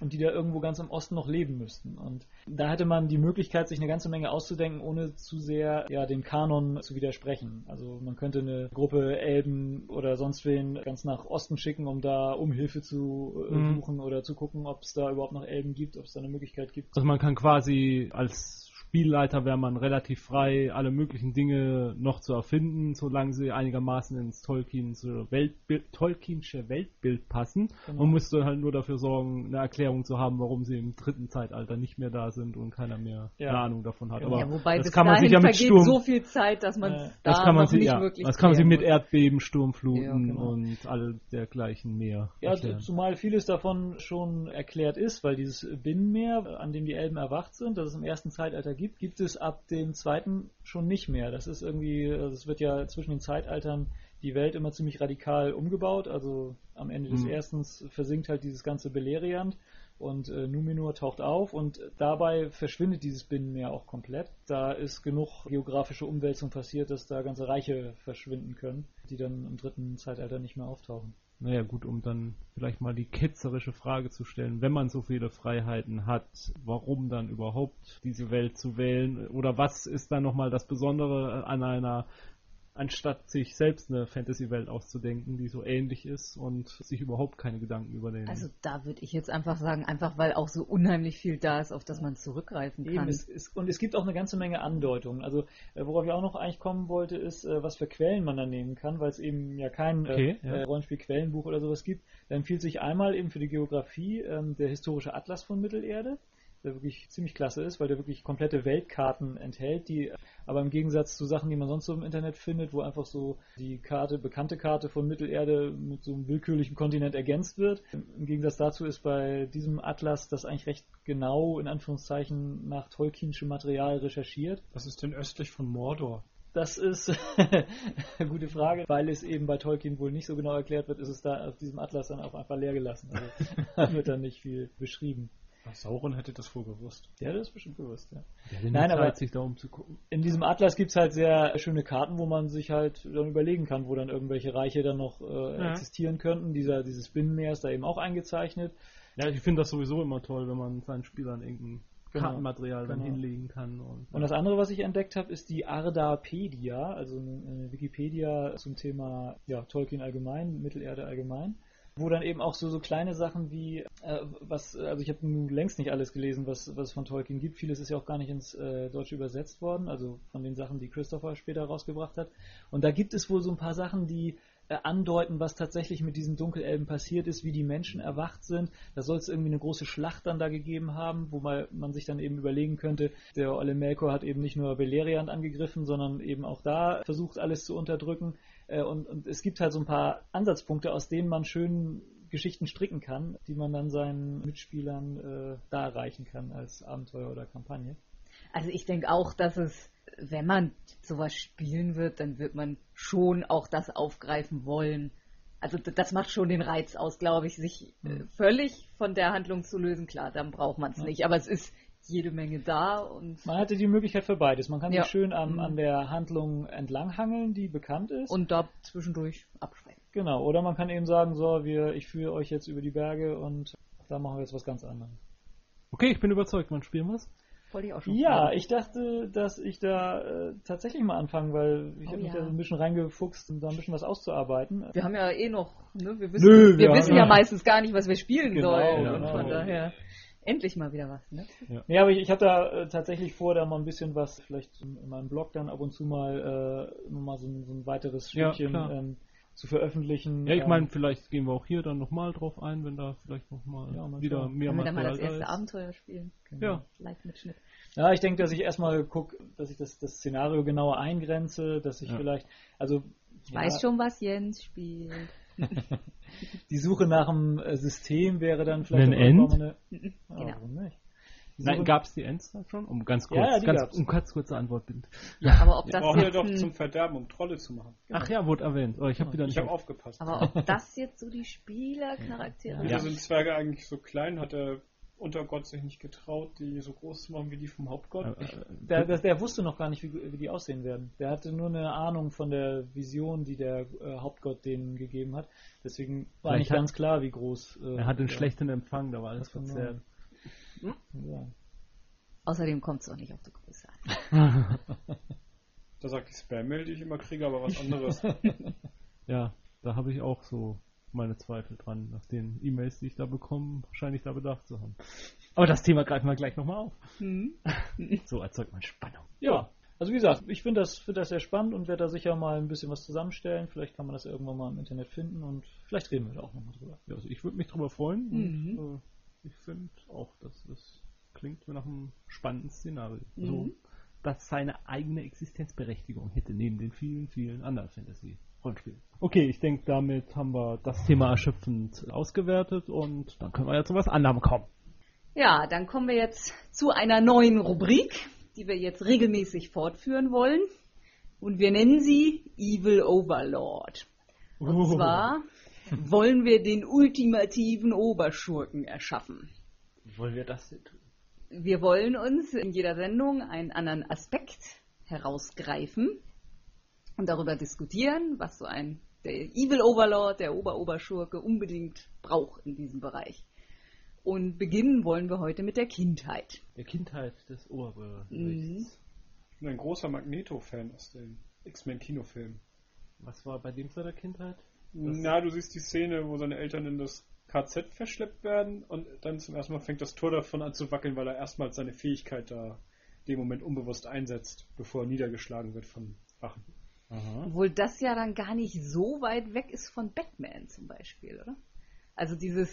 und die da irgendwo ganz im Osten noch leben müssten. Und da hätte man die Möglichkeit, sich eine ganze Menge auszudenken, ohne zu sehr ja, dem Kanon zu widersprechen. Also man könnte eine Gruppe Elben oder sonst wen ganz nach Osten schicken, um da um Hilfe zu äh, mhm. suchen oder zu gucken, ob es da überhaupt noch Elben gibt, ob es da eine Möglichkeit gibt. Also man kann quasi als Spielleiter wäre man relativ frei, alle möglichen Dinge noch zu erfinden, solange sie einigermaßen ins Tolkiensche Weltbild, Tolkiensche Weltbild passen. Genau. Man müsste halt nur dafür sorgen, eine Erklärung zu haben, warum sie im dritten Zeitalter nicht mehr da sind und keiner mehr ja. eine Ahnung davon hat. Aber ja, wobei das kann man sich ja mit Sturm so viel Zeit, dass man äh, da das kann man sich, nicht ja, wirklich Das kann man sich mit Erdbeben, Sturmfluten ja, genau. und all dergleichen mehr. Ja, erklären. zumal vieles davon schon erklärt ist, weil dieses Binnenmeer, an dem die Elben erwacht sind, das es im ersten Zeitalter gibt, gibt, gibt es ab dem zweiten schon nicht mehr. Das ist irgendwie, also es wird ja zwischen den Zeitaltern die Welt immer ziemlich radikal umgebaut. Also am Ende des mhm. ersten versinkt halt dieses ganze Beleriand und äh, Numenor taucht auf und dabei verschwindet dieses Binnenmeer auch komplett. Da ist genug geografische Umwälzung passiert, dass da ganze Reiche verschwinden können, die dann im dritten Zeitalter nicht mehr auftauchen. Naja gut, um dann vielleicht mal die ketzerische Frage zu stellen, wenn man so viele Freiheiten hat, warum dann überhaupt diese Welt zu wählen? Oder was ist dann nochmal das Besondere an einer anstatt sich selbst eine Fantasy-Welt auszudenken, die so ähnlich ist und sich überhaupt keine Gedanken über den. Also da würde ich jetzt einfach sagen, einfach weil auch so unheimlich viel da ist, auf das man zurückgreifen Eben, kann. es, es, und es gibt auch eine ganze Menge Andeutungen. Also äh, worauf ich auch noch eigentlich kommen wollte, ist, äh, was für Quellen man da nehmen kann, weil es eben ja kein Okay, äh, ja. äh, Rollenspiel-Quellenbuch oder sowas gibt. Da empfiehlt sich einmal eben für die Geografie ähm, der historische Atlas von Mittelerde, der wirklich ziemlich klasse ist, weil der wirklich komplette Weltkarten enthält, die aber im Gegensatz zu Sachen, die man sonst so im Internet findet, wo einfach so die Karte, bekannte Karte von Mittelerde mit so einem willkürlichen Kontinent ergänzt wird. Im Gegensatz dazu ist bei diesem Atlas das eigentlich recht genau, in Anführungszeichen, nach Tolkienschem Material recherchiert. Was ist denn östlich von Mordor? Das ist eine gute Frage, weil es eben bei Tolkien wohl nicht so genau erklärt wird, ist es da auf diesem Atlas dann auch einfach leer gelassen. Also da wird dann nicht viel beschrieben. Ach, Sauron hätte das wohl gewusst. Ja, das ist bestimmt bewusst, ja. Der Nein, Zeit, aber- sich da umzugucken. In diesem Atlas gibt es halt sehr schöne Karten, wo man sich halt dann überlegen kann, wo dann irgendwelche Reiche dann noch äh, Ja. existieren könnten. Dieser, dieses Binnenmeer ist da eben auch eingezeichnet. Ja, ich finde das sowieso immer toll, wenn man seinen Spielern irgendein Genau, Kartenmaterial dann genau. hinlegen kann. Und, Und das andere, was ich entdeckt habe, ist die Ardapedia, also eine, eine Wikipedia zum Thema ja, Tolkien allgemein, Mittelerde allgemein, wo dann eben auch so, so kleine Sachen wie, äh, was, also ich habe nun längst nicht alles gelesen, was, was es von Tolkien gibt. Vieles ist ja auch gar nicht ins äh, Deutsche übersetzt worden, also von den Sachen, die Christopher später rausgebracht hat. Und da gibt es wohl so ein paar Sachen, die äh, andeuten, was tatsächlich mit diesen Dunkelelben passiert ist, wie die Menschen erwacht sind. Da soll es irgendwie eine große Schlacht dann da gegeben haben, wo mal, man sich dann eben überlegen könnte, der Olle Melkor hat eben nicht nur Beleriand angegriffen, sondern eben auch da versucht, alles zu unterdrücken. Äh, und, und es gibt halt so ein paar Ansatzpunkte, aus denen man schön Geschichten stricken kann, die man dann seinen Mitspielern äh, darreichen kann als Abenteuer oder Kampagne. Also ich denke auch, dass es, wenn man sowas spielen wird, dann wird man schon auch das aufgreifen wollen. Also das macht schon den Reiz aus, glaube ich, sich äh, völlig von der Handlung zu lösen. Klar, dann braucht man es Ja. nicht, aber es ist jede Menge da und, Man hatte die Möglichkeit für beides. Man kann Ja. sich schön am, Mhm. an der Handlung entlanghangeln, die bekannt ist. und da zwischendurch abschweifen. Genau, oder man kann eben sagen, so, wir, ich führe euch jetzt über die Berge und da machen wir jetzt was ganz anderes. Okay, ich bin überzeugt, wann spielen wir es? Wollte ich auch schon Ja, fragen. ich dachte, dass ich da äh, tatsächlich mal anfangen, weil ich Oh habe mich ja. da so ein bisschen reingefuchst, um da ein bisschen was auszuarbeiten. Wir haben ja eh noch, ne? Wir wissen, Nö, wir wir wissen haben- ja meistens gar nicht, was wir spielen Genau, sollen. Und genau. von daher endlich mal wieder was, ne? Ja, aber ich, ich habe da äh, tatsächlich vor, da mal ein bisschen was, vielleicht in, in meinem Blog dann ab und zu mal, äh, noch mal so, ein, so ein weiteres Ja, Stückchen klar. ähm, zu veröffentlichen. Ja, ich Ähm, meine, vielleicht gehen wir auch hier dann nochmal drauf ein, wenn da vielleicht nochmal Ja, mal wieder schauen. mehr Können wir dann mal das erste da ist. Abenteuer spielen? genau. Ja. Live-Mitschnitt. Ja, ich denke, dass ich erstmal gucke, dass ich das, das Szenario genauer eingrenze, dass ich Ja. vielleicht, also Ich ja, weiß schon, was Jens spielt. die Suche nach einem äh, System wäre dann vielleicht Ein End? eine. Genau. warum nicht? Nein, gab es die Ends da schon? Um ganz kurz, Ja, ganz, gab's. um ganz kurze Antwort bitte. Ja, aber ob Wir das brauchen ja jetzt doch zum Verderben, um Trolle zu machen. Ach ja, wurde erwähnt. Oh, ich habe wieder Ich nicht. habe aufgepasst. aber ob das jetzt so die Spielercharaktere Wieso Ja. sind Zwerge eigentlich so klein? Hat der Untergott sich nicht getraut, die so groß zu machen wie die vom Hauptgott? Äh, äh, Der, der, der wusste noch gar nicht, wie, wie die aussehen werden. Der hatte nur eine Ahnung von der Vision, die der äh, Hauptgott denen gegeben hat. Deswegen war Vielleicht nicht hat- ganz klar, wie groß. Äh, er hat einen der- schlechten Empfang, da war alles verzerrt. Ja. Außerdem kommt es auch nicht auf die Größe an. Da sagt die Spam-Mail, die ich immer kriege, aber was anderes. Ja, da habe ich auch so meine Zweifel dran, nach den E-Mails, die ich da bekomme, wahrscheinlich da Bedarf zu haben. Aber das Thema greifen wir gleich nochmal auf. Hm? So erzeugt man Spannung. Ja, also wie gesagt, ich finde das, find das sehr spannend und werde da sicher mal ein bisschen was zusammenstellen. Vielleicht kann man das irgendwann mal im Internet finden und vielleicht reden wir da auch nochmal drüber. Ja, also ich würde mich drüber freuen Mhm. und äh, ich finde auch, dass das klingt nach einem spannenden Szenario. Mhm. So, das seine eigene Existenzberechtigung hätte neben den vielen, vielen anderen Fantasy-Rollenspielen. Okay, ich denke, damit haben wir das Thema erschöpfend ausgewertet und dann können wir ja zu was anderem kommen. Ja, dann kommen wir jetzt zu einer neuen Rubrik, die wir jetzt regelmäßig fortführen wollen. Und wir nennen sie Evil Overlord. Und Oh. zwar wollen wir den ultimativen Oberschurken erschaffen. wollen wir das denn tun? Wir wollen uns in jeder Sendung einen anderen Aspekt herausgreifen und darüber diskutieren, was so ein der Evil Overlord, der Oberoberschurke unbedingt braucht in diesem Bereich. Und beginnen wollen wir heute mit der Kindheit. Der Kindheit des Oberberichts. Mhm. Ich bin ein großer Magneto-Fan aus den X-Men-Kinofilm. Was war bei dem seiner Kindheit? Na, du siehst die Szene, wo seine Eltern in das KZ verschleppt werden und dann zum ersten Mal fängt das Tor davon an zu wackeln, weil er erstmals seine Fähigkeit da dem Moment unbewusst einsetzt, bevor er niedergeschlagen wird von Wachen. Aha. Obwohl das ja dann gar nicht so weit weg ist von Batman zum Beispiel, oder? Also dieses,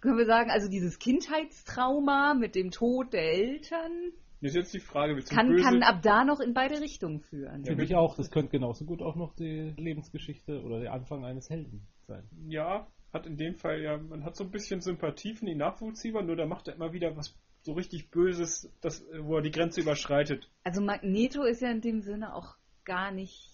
können wir sagen, also dieses Kindheitstrauma mit dem Tod der Eltern Jetzt jetzt die Frage, willst du kann, böse... kann ab da noch in beide Richtungen führen. Finde ich auch, das könnte genauso gut auch noch die Lebensgeschichte oder der Anfang eines Helden sein. ja, hat in dem Fall ja, man hat so ein bisschen Sympathie, finde ich nachvollziehbar, nur da macht er immer wieder was so richtig Böses, das, wo er die Grenze überschreitet. Also Magneto ist ja in dem Sinne auch gar nicht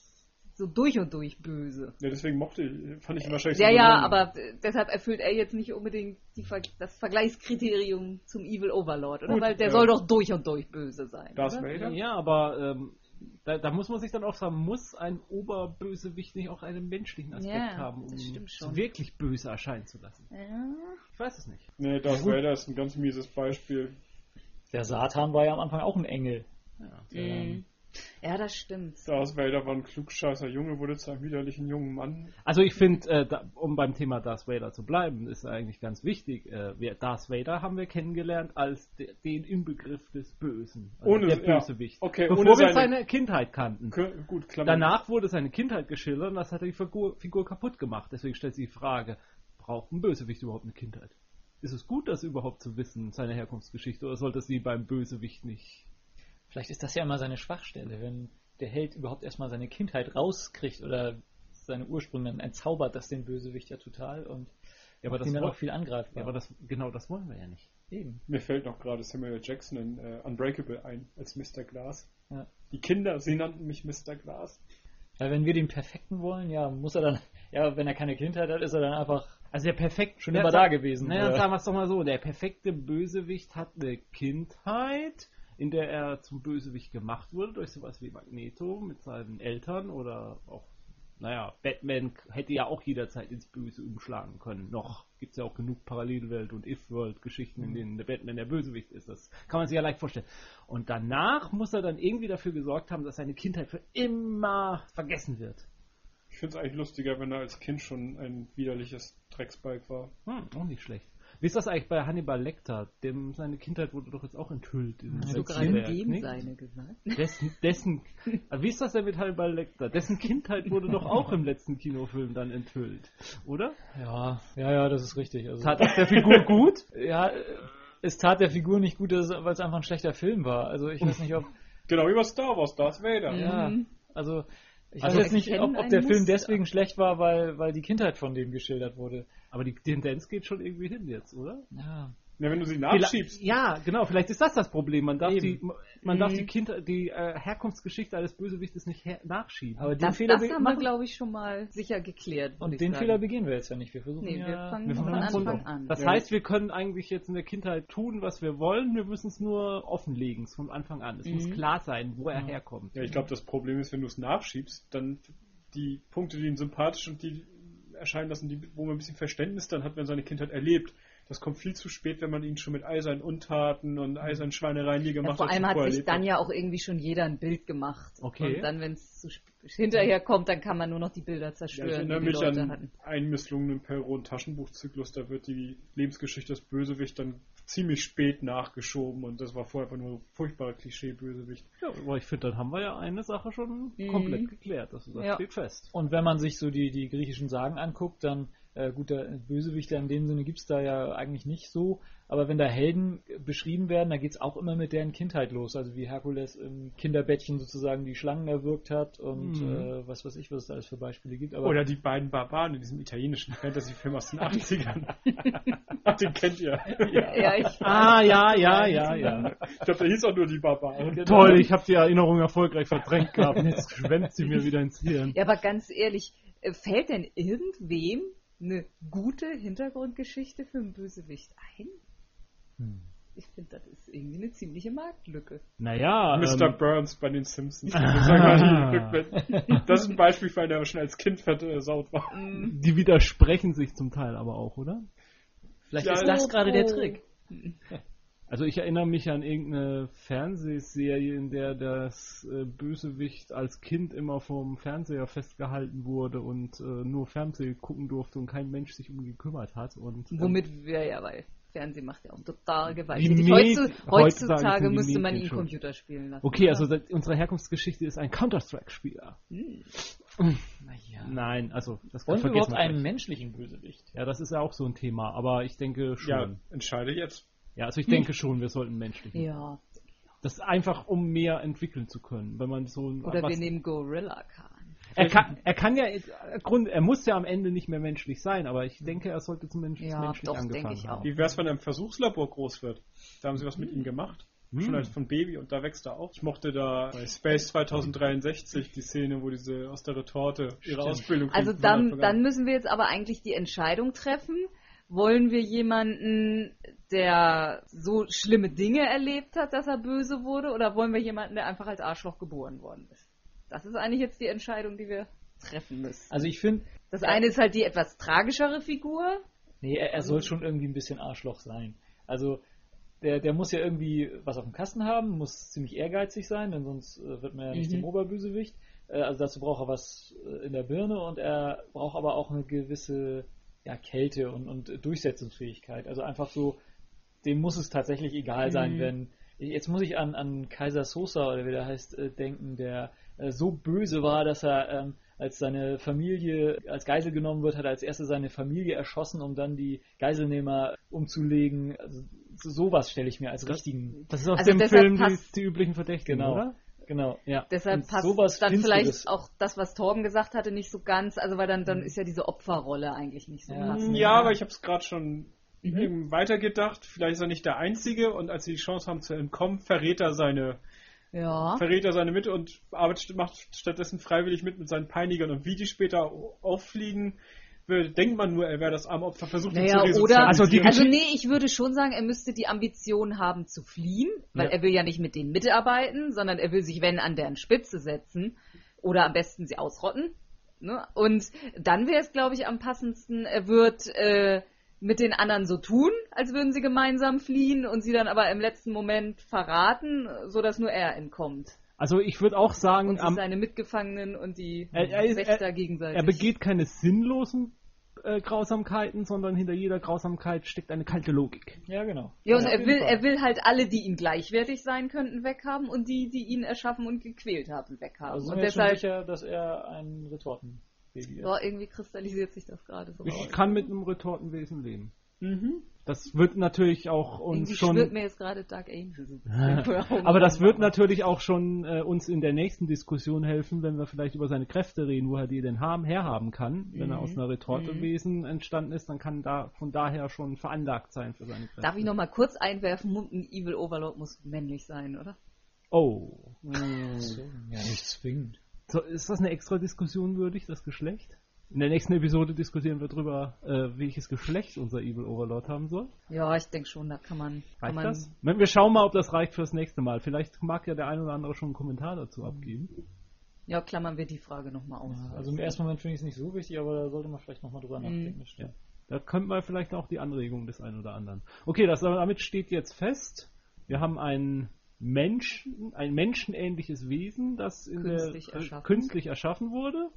so durch und durch böse. Ja, deswegen mochte ich, fand ich ihn wahrscheinlich Ja, so ja, aber deshalb erfüllt er jetzt nicht unbedingt die, Ver- das Vergleichskriterium zum Evil Overlord, oder? Gut, Weil der ja. soll doch durch und durch böse sein. Darth? Vader? Ja, aber ähm, da, da muss man sich dann auch sagen, muss ein Oberbösewicht nicht auch einen menschlichen Aspekt Ja, haben, um es wirklich böse erscheinen zu lassen? Ja. Ich weiß es nicht. Nee, Darth Vader ist ein ganz mieses Beispiel. Der Satan war ja am Anfang auch ein Engel. Ja. Mhm. Ja, das stimmt. Darth Vader war ein klugscheißer Junge, wurde zu einem widerlichen jungen Mann. Also ich finde, äh, um beim Thema Darth Vader zu bleiben, ist eigentlich ganz wichtig. Äh, wir, Darth Vader haben wir kennengelernt als de, den Inbegriff des Bösen. Also Ohne- der ja. Bösewicht. Okay, Bevor ohne wir seine- seine Kindheit kannten. Gut. Danach wurde seine Kindheit geschildert und das hat die Figur, Figur kaputt gemacht. Deswegen stellt sich die Frage, braucht ein Bösewicht überhaupt eine Kindheit? Ist es gut, das überhaupt zu wissen, seine Herkunftsgeschichte, oder sollte sie beim Bösewicht nicht? Vielleicht ist das ja immer seine Schwachstelle, wenn der Held überhaupt erstmal seine Kindheit rauskriegt oder seine Ursprünge dann entzaubert das den Bösewicht ja total und Ja, aber das, dann auch viel angreifbar. ja, aber das, genau das wollen wir ja nicht. Eben. Mir fällt noch gerade Samuel Jackson in äh, Unbreakable ein, als Mr. Glass. Ja. Die Kinder, sie nannten mich Mr. Glass. Ja, wenn wir den Perfekten wollen, ja, muss er dann, ja, wenn er keine Kindheit hat, ist er dann einfach Also der perfekt schon immer da gewesen. Naja, sagen wir es doch mal so, der perfekte Bösewicht hat eine Kindheit, in der er zum Bösewicht gemacht wurde, durch sowas wie Magneto mit seinen Eltern oder auch, naja, Batman hätte ja auch jederzeit ins Böse umschlagen können. Noch gibt es ja auch genug Parallelwelt- und If-World-Geschichten, in denen der Batman der Bösewicht ist. Das kann man sich ja leicht vorstellen. Und danach muss er dann irgendwie dafür gesorgt haben, dass seine Kindheit für immer vergessen wird. Ich finde es eigentlich lustiger, wenn er als Kind schon ein widerliches Drecksbalg war. Hm, auch nicht schlecht. Wie ist das eigentlich bei Hannibal Lecter? Dem, seine Kindheit wurde doch jetzt auch enthüllt. in Hast du gerade dem nicht? seine gesagt? Dessen, dessen, wie ist das denn mit Hannibal Lecter? Dessen Kindheit wurde doch auch im letzten Kinofilm dann enthüllt, oder? Ja, ja, ja, das ist richtig. Also, Tat das der Figur gut? ja, es tat der Figur nicht gut, weil es einfach ein schlechter Film war. Also ich weiß nicht, ob, Genau wie bei Star Wars, Darth Vader. ja, Mhm. also ich Also weiß jetzt nicht, ob, ob der Film Muster. deswegen schlecht war, weil, weil die Kindheit von dem geschildert wurde. Aber die Tendenz geht schon irgendwie hin jetzt, oder? Ja, Ja, wenn du sie nachschiebst. Ja, genau, vielleicht ist das das Problem. Man darf, die, man darf Mhm. die, Kindheit, die äh, Herkunftsgeschichte eines Bösewichtes nicht her nachschieben. aber den Das, Fehler das be- haben wir, glaube ich, schon mal sicher geklärt. und den sagen. Fehler begehen wir jetzt ja nicht. Wir versuchen Nee, wir ja, fangen Wir von fangen Anfang von- an. Das Ja. heißt, wir können eigentlich jetzt in der Kindheit tun, was wir wollen. Wir müssen es nur offenlegen, von Anfang an. Es muss Mhm. klar sein, wo er Ja. herkommt. Ja, ich glaube, das Problem ist, wenn du es nachschiebst, dann die Punkte, die ihn sympathisch und die erscheinen lassen, die, wo man ein bisschen Verständnis dann hat, wenn seine Kindheit erlebt. Das kommt viel zu spät, wenn man ihn schon mit all seinen Untaten und all seinen Schweinereien, die er Ja, gemacht vor allem hat sich erlebt dann ja auch irgendwie schon jeder ein Bild gemacht. Okay. Und dann, wenn es hinterher kommt, dann kann man nur noch die Bilder Ja, ich zerstören, erinnere die die mich Leute an hatten. einen misslungenen Perron-Taschenbuchzyklus, da wird die Lebensgeschichte des Bösewicht dann ziemlich spät nachgeschoben und das war vorher einfach nur ein furchtbarer Klischee-Bösewicht. Ja, aber ich finde, dann haben wir ja eine Sache schon Mhm. komplett geklärt. Also das Ja. steht fest. Und wenn man sich so die, die griechischen Sagen anguckt, dann, äh, gut, Bösewichter in dem Sinne gibt's da ja eigentlich nicht so, aber wenn da Helden beschrieben werden, dann geht's auch immer mit deren Kindheit los, also wie Herkules im Kinderbettchen sozusagen die Schlangen erwürgt hat und Mhm. äh, was weiß ich, was es da alles für Beispiele gibt. Aber Oder die beiden Barbaren in diesem italienischen Fantasy-Film aus den 80ern. Ach, den kennt ihr. Ja, ich Ah, ja, ja, ja, ja. Ich glaube, der hieß auch nur die Barbaren. Toll, ich habe die Erinnerung erfolgreich verdrängt gehabt. und Jetzt schwemmt sie mir wieder ins Hirn. Ja, aber ganz ehrlich, äh, fällt denn irgendwem eine gute Hintergrundgeschichte für einen Bösewicht ein? Hm. Ich finde, das ist irgendwie eine ziemliche Marktlücke. Naja, Mr. ähm, Burns bei den Simpsons. Das ist rückwärts. Das ist ein Beispiel für einen, der schon als Kind versaut war. die widersprechen sich zum Teil aber auch, oder? vielleicht Ja, ist das so gerade der pro- Trick. Also ich erinnere mich an irgendeine Fernsehserie, in der das äh, Bösewicht als Kind immer vom Fernseher festgehalten wurde und äh, nur Fernsehen gucken durfte und kein Mensch sich um ihn gekümmert hat. Und, ähm, Womit wir ja, weil Fernsehen macht ja auch total gewalttätig. Heutzu, heutzutage heutzutage müsste man ihn Computer spielen lassen. Okay, also das, unsere Herkunftsgeschichte ist ein Counter-Strike-Spieler. Naja. Nein, also das wir vergessen überhaupt einen menschlichen Bösewicht? Ja, das ist ja auch so ein Thema, aber ich denke schon. Ja, Ja, entscheide jetzt. Also ich denke schon, wir sollten menschlichen. Ja. Das ist einfach, um mehr entwickeln zu können, wenn man so Oder was- wir nehmen Gorilla Khan. Er kann, er kann ja, äh, Grund, er muss ja am Ende nicht mehr menschlich sein, aber ich denke, er sollte zumindest Ja, menschlich doch, angefangen denke ich haben. auch. Wie wär's, wenn er im Versuchslabor groß wird? Da haben sie was mit ihm gemacht. Hm. Schon als von Baby und da wächst er auf. Ich mochte da bei Space 2063 die Szene, wo diese aus der Retorte ihre Stimmt. Ausbildung Also dann, dann müssen wir jetzt aber eigentlich die Entscheidung treffen. Wollen wir jemanden, der so schlimme Dinge erlebt hat, dass er böse wurde, oder wollen wir jemanden, der einfach als Arschloch geboren worden ist? Das ist eigentlich jetzt die Entscheidung, die wir treffen müssen. Also ich finde, Das eine ist halt die etwas tragischere Figur. nee, er, er soll schon irgendwie ein bisschen Arschloch sein. Also der, der muss ja irgendwie was auf dem Kasten haben, muss ziemlich ehrgeizig sein, denn sonst äh, wird man ja nicht Mhm. zum Oberbösewicht. Äh, also dazu braucht er was äh, in der Birne und er braucht aber auch eine gewisse ja, Kälte und, und Durchsetzungsfähigkeit. Also einfach so, dem muss es tatsächlich egal sein, Mhm. wenn. Jetzt muss ich an, an Kaiser Sosa oder wie der heißt, äh, denken, der äh, so böse war, dass er, ähm, als seine Familie als Geisel genommen wird, hat er als erste seine Familie erschossen, um dann die Geiselnehmer umzulegen. Also, so- sowas stelle ich mir als richtigen. Das ist aus Also dem Film die, die üblichen Verdächtigen, Genau. oder? Genau. Ja. Deshalb Und passt sowas dann vielleicht auch das, was Torben gesagt hatte, nicht so ganz. Also weil dann, dann ist ja diese Opferrolle eigentlich nicht so Ja. passend. Ja, aber ich habe es gerade schon Mhm. eben weitergedacht. Vielleicht ist er nicht der Einzige und als sie die Chance haben zu entkommen, verrät er seine, Ja. verrät er seine Mitte und arbeitet, macht stattdessen freiwillig mit mit seinen Peinigern. Und wie die später auffliegen, denkt man nur, er wäre das arme Opfer, versucht ihn Naja, zu oder, Also die also nee, ich würde schon sagen, er müsste die Ambition haben zu fliehen, weil Ja. er will ja nicht mit denen mitarbeiten, sondern er will sich, wenn, an deren Spitze setzen oder am besten sie ausrotten. Ne? Und dann wäre es, glaube ich, am passendsten, er wird äh, mit den anderen so tun, als würden sie gemeinsam fliehen und sie dann aber im letzten Moment verraten, sodass nur er entkommt. Also ich würde auch sagen, Und am, seine Mitgefangenen und die Er- er Wächter er- gegenseitig. er begeht keine sinnlosen äh, Grausamkeiten, sondern hinter jeder Grausamkeit steckt eine kalte Logik. Ja, genau. Ja, und auf er will, Fall. er will halt alle, die ihm gleichwertig sein könnten, weghaben und die, die ihn erschaffen und gequält haben, weghaben. Also sind und wir jetzt schon deshalb, sicher, dass er ein Retortenbaby ist. boah, irgendwie kristallisiert sich das gerade so Ich raus. kann mit einem Retortenwesen leben. Mhm. Das wird natürlich auch uns Irgendwie schon. schwirrt mir jetzt gerade Dark Angel. Aber das wird natürlich auch schon äh, uns in der nächsten Diskussion helfen, wenn wir vielleicht über seine Kräfte reden, woher die denn haben, herhaben kann. Wenn er aus einer Retortewesen entstanden ist, dann kann da von daher schon veranlagt sein für seine Kräfte. Darf ich noch mal kurz einwerfen, ein Evil Overlord muss männlich sein, oder? Oh. So, ja, nicht zwingend. So, ist das eine extra Diskussion würdig, das Geschlecht? In der nächsten Episode diskutieren wir darüber, äh, welches Geschlecht unser Evil Overlord haben soll. Ja, ich denke schon, da kann man, kann Reicht man das? Wir schauen mal, ob das reicht fürs nächste Mal. Vielleicht mag ja der ein oder andere schon einen Kommentar dazu abgeben. ja, klammern wir die Frage noch mal aus. Ja, also im ersten Moment finde ich es nicht so wichtig, aber da sollte man vielleicht nochmal drüber nachdenken. das stimmt. Da könnten wir vielleicht auch die Anregung des einen oder anderen. Okay, das, damit steht jetzt fest. Wir haben einen Menschen, ein menschenähnliches Wesen, das in Künstlich der, erschaffen. künstlich erschaffen wurde,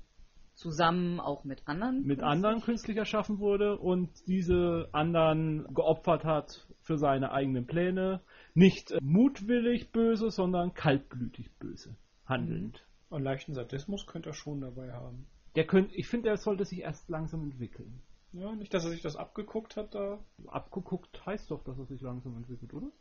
Zusammen auch mit anderen. mit anderen künstlich erschaffen wurde und diese anderen geopfert hat für seine eigenen Pläne. Nicht mutwillig böse, sondern kaltblütig böse handelnd. Und leichten Sadismus könnte er schon dabei haben. Der könnte, ich finde, der sollte sich erst langsam entwickeln. Ja, nicht, dass er sich das abgeguckt hat da. Abgeguckt heißt doch, dass er sich langsam entwickelt, oder?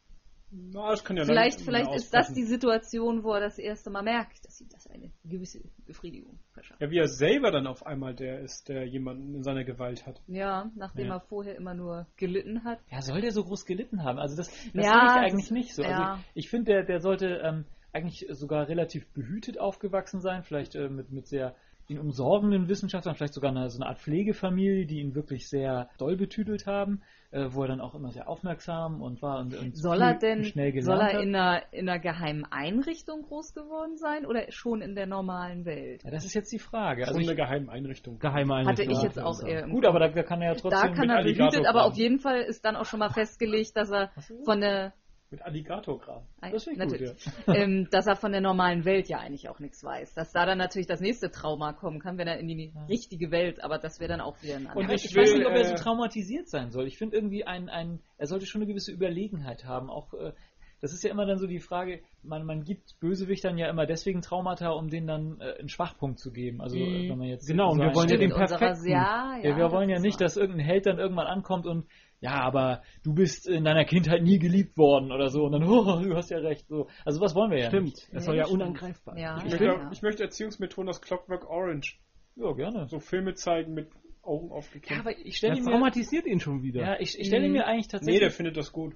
Na, das kann ja Vielleicht, vielleicht ist das die Situation, wo er das erste Mal merkt, dass ihm das eine gewisse Befriedigung verschafft. Ja, wie er selber dann auf einmal der ist, der jemanden in seiner Gewalt hat. Ja, nachdem Ja. er vorher immer nur gelitten hat. Ja, soll der so groß gelitten haben? Also das, das Ja, sehe ich das- eigentlich nicht so. ja. Also ich, ich finde, der, der sollte ähm, eigentlich sogar relativ behütet aufgewachsen sein, vielleicht äh, mit, mit sehr ihn umsorgenden Wissenschaftlern, vielleicht sogar eine, so eine Art Pflegefamilie, die ihn wirklich sehr doll betüdelt haben, wo er dann auch immer sehr aufmerksam und war und, und Soll er denn, schnell gelernt soll er in einer, in einer geheimen Einrichtung groß geworden sein oder schon in der normalen Welt? Ja, das ist jetzt die Frage. Also in einer ich, geheimen Einrichtung. Geheime Hatte Einrichtung. ich jetzt auch eher gut, aber da, da kann er ja Da trotzdem kann mit er behütet, aber auf jeden Fall ist dann auch schon mal festgelegt, dass er von der Mit Alligatorgraben. Das finde ich gut, natürlich. ähm, dass er von der normalen Welt ja eigentlich auch nichts weiß. Dass da dann natürlich das nächste Trauma kommen kann, wenn er in die richtige Welt, aber das wäre dann auch wieder ein Und anderes. ich, ich ich weiß will, nicht, ob er so äh, traumatisiert sein soll. Ich finde irgendwie ein, ein, er sollte schon eine gewisse Überlegenheit haben. Auch äh, das ist ja immer dann so die Frage, man, man gibt Bösewichtern ja immer deswegen Traumata, um denen dann äh, einen Schwachpunkt zu geben. Also Mhm. wenn man jetzt Genau, und so wir wollen ja den perfekten. Ja, ja, ja, wir wollen ja nicht, wahr. dass irgendein Held dann irgendwann ankommt und ja, aber du bist in deiner Kindheit nie geliebt worden oder so und dann, oh, du hast ja recht. So. Also was wollen wir ja Stimmt, nicht. es Nee, soll ja stimmt. unangreifbar Ja, Ich möchte, ja. ich möchte Erziehungsmethoden aus Clockwork Orange. Ja, gerne. So Filme zeigen mit Augen Ja, aufgeklemmt. aber ich Das stelle mir, traumatisiert ihn schon wieder. ja, ich, ich stelle Mhm. mir eigentlich nee, tatsächlich der findet das gut.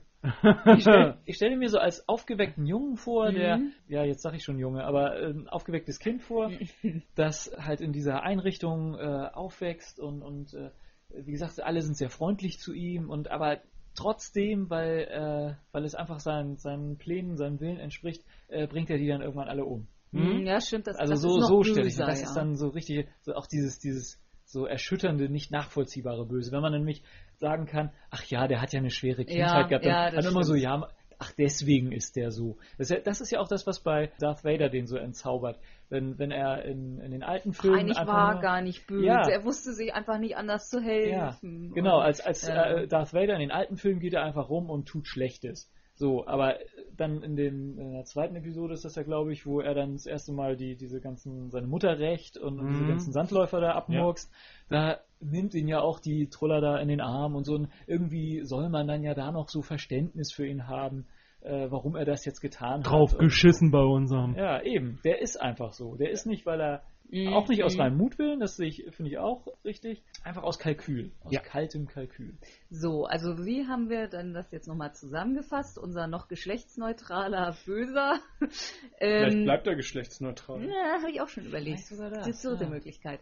Ich stelle ich stell mir so als aufgeweckten Jungen vor, der, Mhm. ja, jetzt sage ich schon Junge, aber äh, ein aufgewecktes Kind vor, das halt in dieser Einrichtung äh, aufwächst und, und äh, wie gesagt, alle sind sehr freundlich zu ihm und aber trotzdem, weil, äh, weil es einfach seinen, seinen Plänen, seinem Willen entspricht, äh, bringt er die dann irgendwann alle um. Mhm, Ja, stimmt. Das, Also das so, ist noch so stelle ich Das ja. ist dann so richtig, so auch dieses, dieses so erschütternde, nicht nachvollziehbare Böse. Wenn man nämlich sagen kann, ach ja, der hat ja eine schwere Kindheit Ja, gehabt, ja, dann, das dann immer so, ja, ach deswegen ist der so. Das ist, ja, das ist ja auch das, was bei Darth Vader den so entzaubert. Wenn, wenn er in, in den alten Filmen Eigentlich einfach war nur, gar nicht böse. Ja. Er wusste sich einfach nicht anders zu ja, helfen. genau, Und- als, als Ja. äh, Darth Vader in den alten Filmen geht er einfach rum und tut Schlechtes. So, aber dann in, dem, in der zweiten Episode ist das ja, glaube ich, wo er dann das erste Mal die, diese ganzen, seine Mutter rächt und, und diese Mhm. ganzen Sandläufer da abmurkst. Da nimmt ihn ja auch die Troller da in den Arm und so. Und irgendwie soll man dann ja da noch so Verständnis für ihn haben, äh, warum er das jetzt getan Drauf hat. Und, geschissen bei unserem. ja, eben. Der ist einfach so. Der ist nicht, weil er Mhm. auch nicht aus Mhm. reinem Mutwillen, das sehe ich- finde ich auch richtig. Einfach aus Kalkül. Aus Ja. kaltem Kalkül. So, also wie haben wir dann das jetzt nochmal zusammengefasst? Unser noch geschlechtsneutraler Böser. Vielleicht ähm, bleibt er geschlechtsneutral. Ja, habe ich auch schon überlegt. Sogar das, Das ist so die ja. Möglichkeit.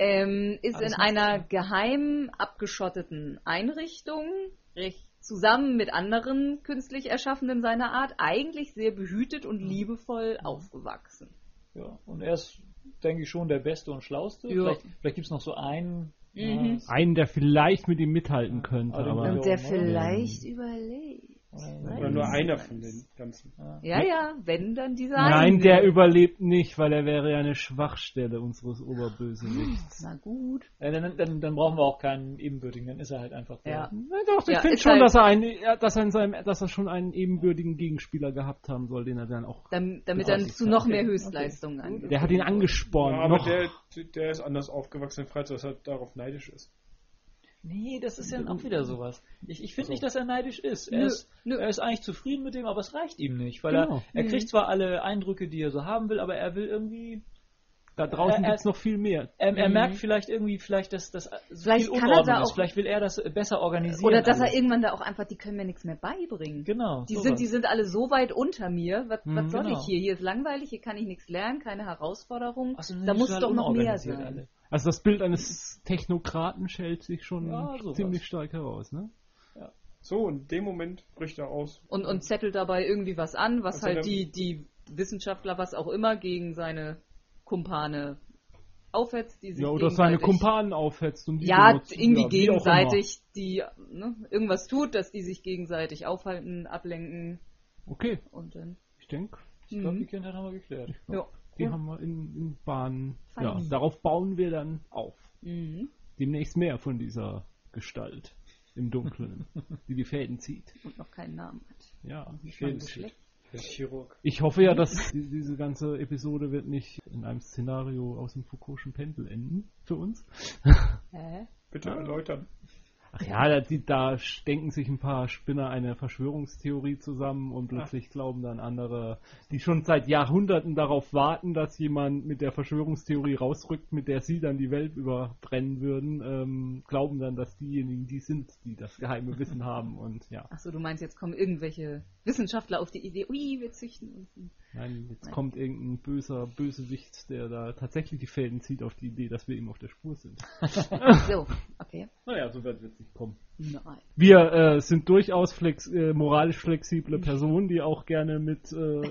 Ähm, ist Aber in einer geheim abgeschotteten Einrichtung, recht zusammen mit anderen künstlich Erschaffenen seiner Art, eigentlich sehr behütet und liebevoll aufgewachsen. Ja, und er ist, denke ich, schon der Beste und Schlauste. Ja. Vielleicht, vielleicht gibt es noch so einen. Mhm. Ja, Einen, der vielleicht mit ihm mithalten könnte, Aber den aber Und der vielleicht überlebt. Oder- Oder nur einer von den ganzen. Ja, ja, wenn dann dieser Nein, eine. der überlebt nicht, weil er wäre ja eine Schwachstelle unseres Oberbösewichts. Na gut. Ja, dann, dann, dann brauchen wir auch keinen ebenbürtigen, dann ist er halt einfach der. Ja. Na doch, ich Ja, finde schon, halt- dass er einen, dass er in seinem, dass er schon einen ebenbürtigen Gegenspieler gehabt haben soll, den er dann auch. Damit, damit dann das zu noch okay, mehr okay. Höchstleistungen angeht. Der hat ihn angespornt. Ja, aber noch. der, der ist anders aufgewachsen dass er darauf neidisch ist. Nee, das ist ja auch wieder sowas. Ich, ich finde So. nicht, dass er neidisch ist. Er, Nö, ist. nö. er ist eigentlich zufrieden mit dem, aber es reicht ihm nicht. Weil Genau. er, er Mhm. kriegt zwar alle Eindrücke, die er so haben will, aber er will irgendwie. Da draußen er- gibt's noch viel mehr. Er, er Mhm. merkt vielleicht irgendwie, vielleicht, dass das so Vielleicht viel kann er Unordnung da ist. Vielleicht will er das besser organisieren. Oder dass er alles. irgendwann da auch einfach, die können mir nichts mehr beibringen. Genau. Die sind, die sind alle so weit unter mir. Was, Mhm, was soll genau. ich hier? Hier ist langweilig, hier kann ich nichts lernen, keine Herausforderung. Ach so, dann da muss total doch noch mehr sein. alle. Also das Bild eines Technokraten schält sich schon Ja, ziemlich stark heraus, ne? So, in dem Moment bricht er aus. Und, und zettelt dabei irgendwie was an, was Also halt die, die Wissenschaftler, was auch immer, gegen seine Kumpane aufhetzt, die sich Ja, oder seine gegenseitig- Kumpanen aufhetzt und die Ja, irgendwie Ja, gegenseitig, die ne, irgendwas tut, dass die sich gegenseitig aufhalten, ablenken. Okay, und dann. ich denke, Ich glaube, Mhm. die Kindheit haben wir geklärt. Ja. die haben wir in, in Bahn. Fein. Ja, darauf bauen wir dann auf. Mhm. Demnächst mehr von dieser Gestalt im Dunkeln, die die Fäden zieht. Und noch keinen Namen hat. Ja, ein Fäden Geschlecht. Der Chirurg. ich hoffe ja, dass die, diese ganze Episode wird nicht in einem Szenario aus dem Foucault'schen Pendel enden für uns. Hä? Bitte erläutern. Ach ja, da, die, da denken sich ein paar Spinner eine Verschwörungstheorie zusammen und plötzlich glauben dann andere, die schon seit Jahrhunderten darauf warten, dass jemand mit der Verschwörungstheorie rausrückt, mit der sie dann die Welt überbrennen würden, ähm, glauben dann, dass diejenigen die sind, die das geheime Wissen haben und ja. Achso, du meinst, jetzt kommen irgendwelche Wissenschaftler auf die Idee, ui, wir züchten uns. Ein- Nein, jetzt Nein. kommt irgendein böser Bösewicht, der da tatsächlich die Fäden zieht auf die Idee, dass wir ihm auf der Spur sind. So, okay. Naja, so wird es nicht kommen. Nein. Wir äh, sind durchaus flex äh, moralisch flexible Personen, die auch gerne mit äh,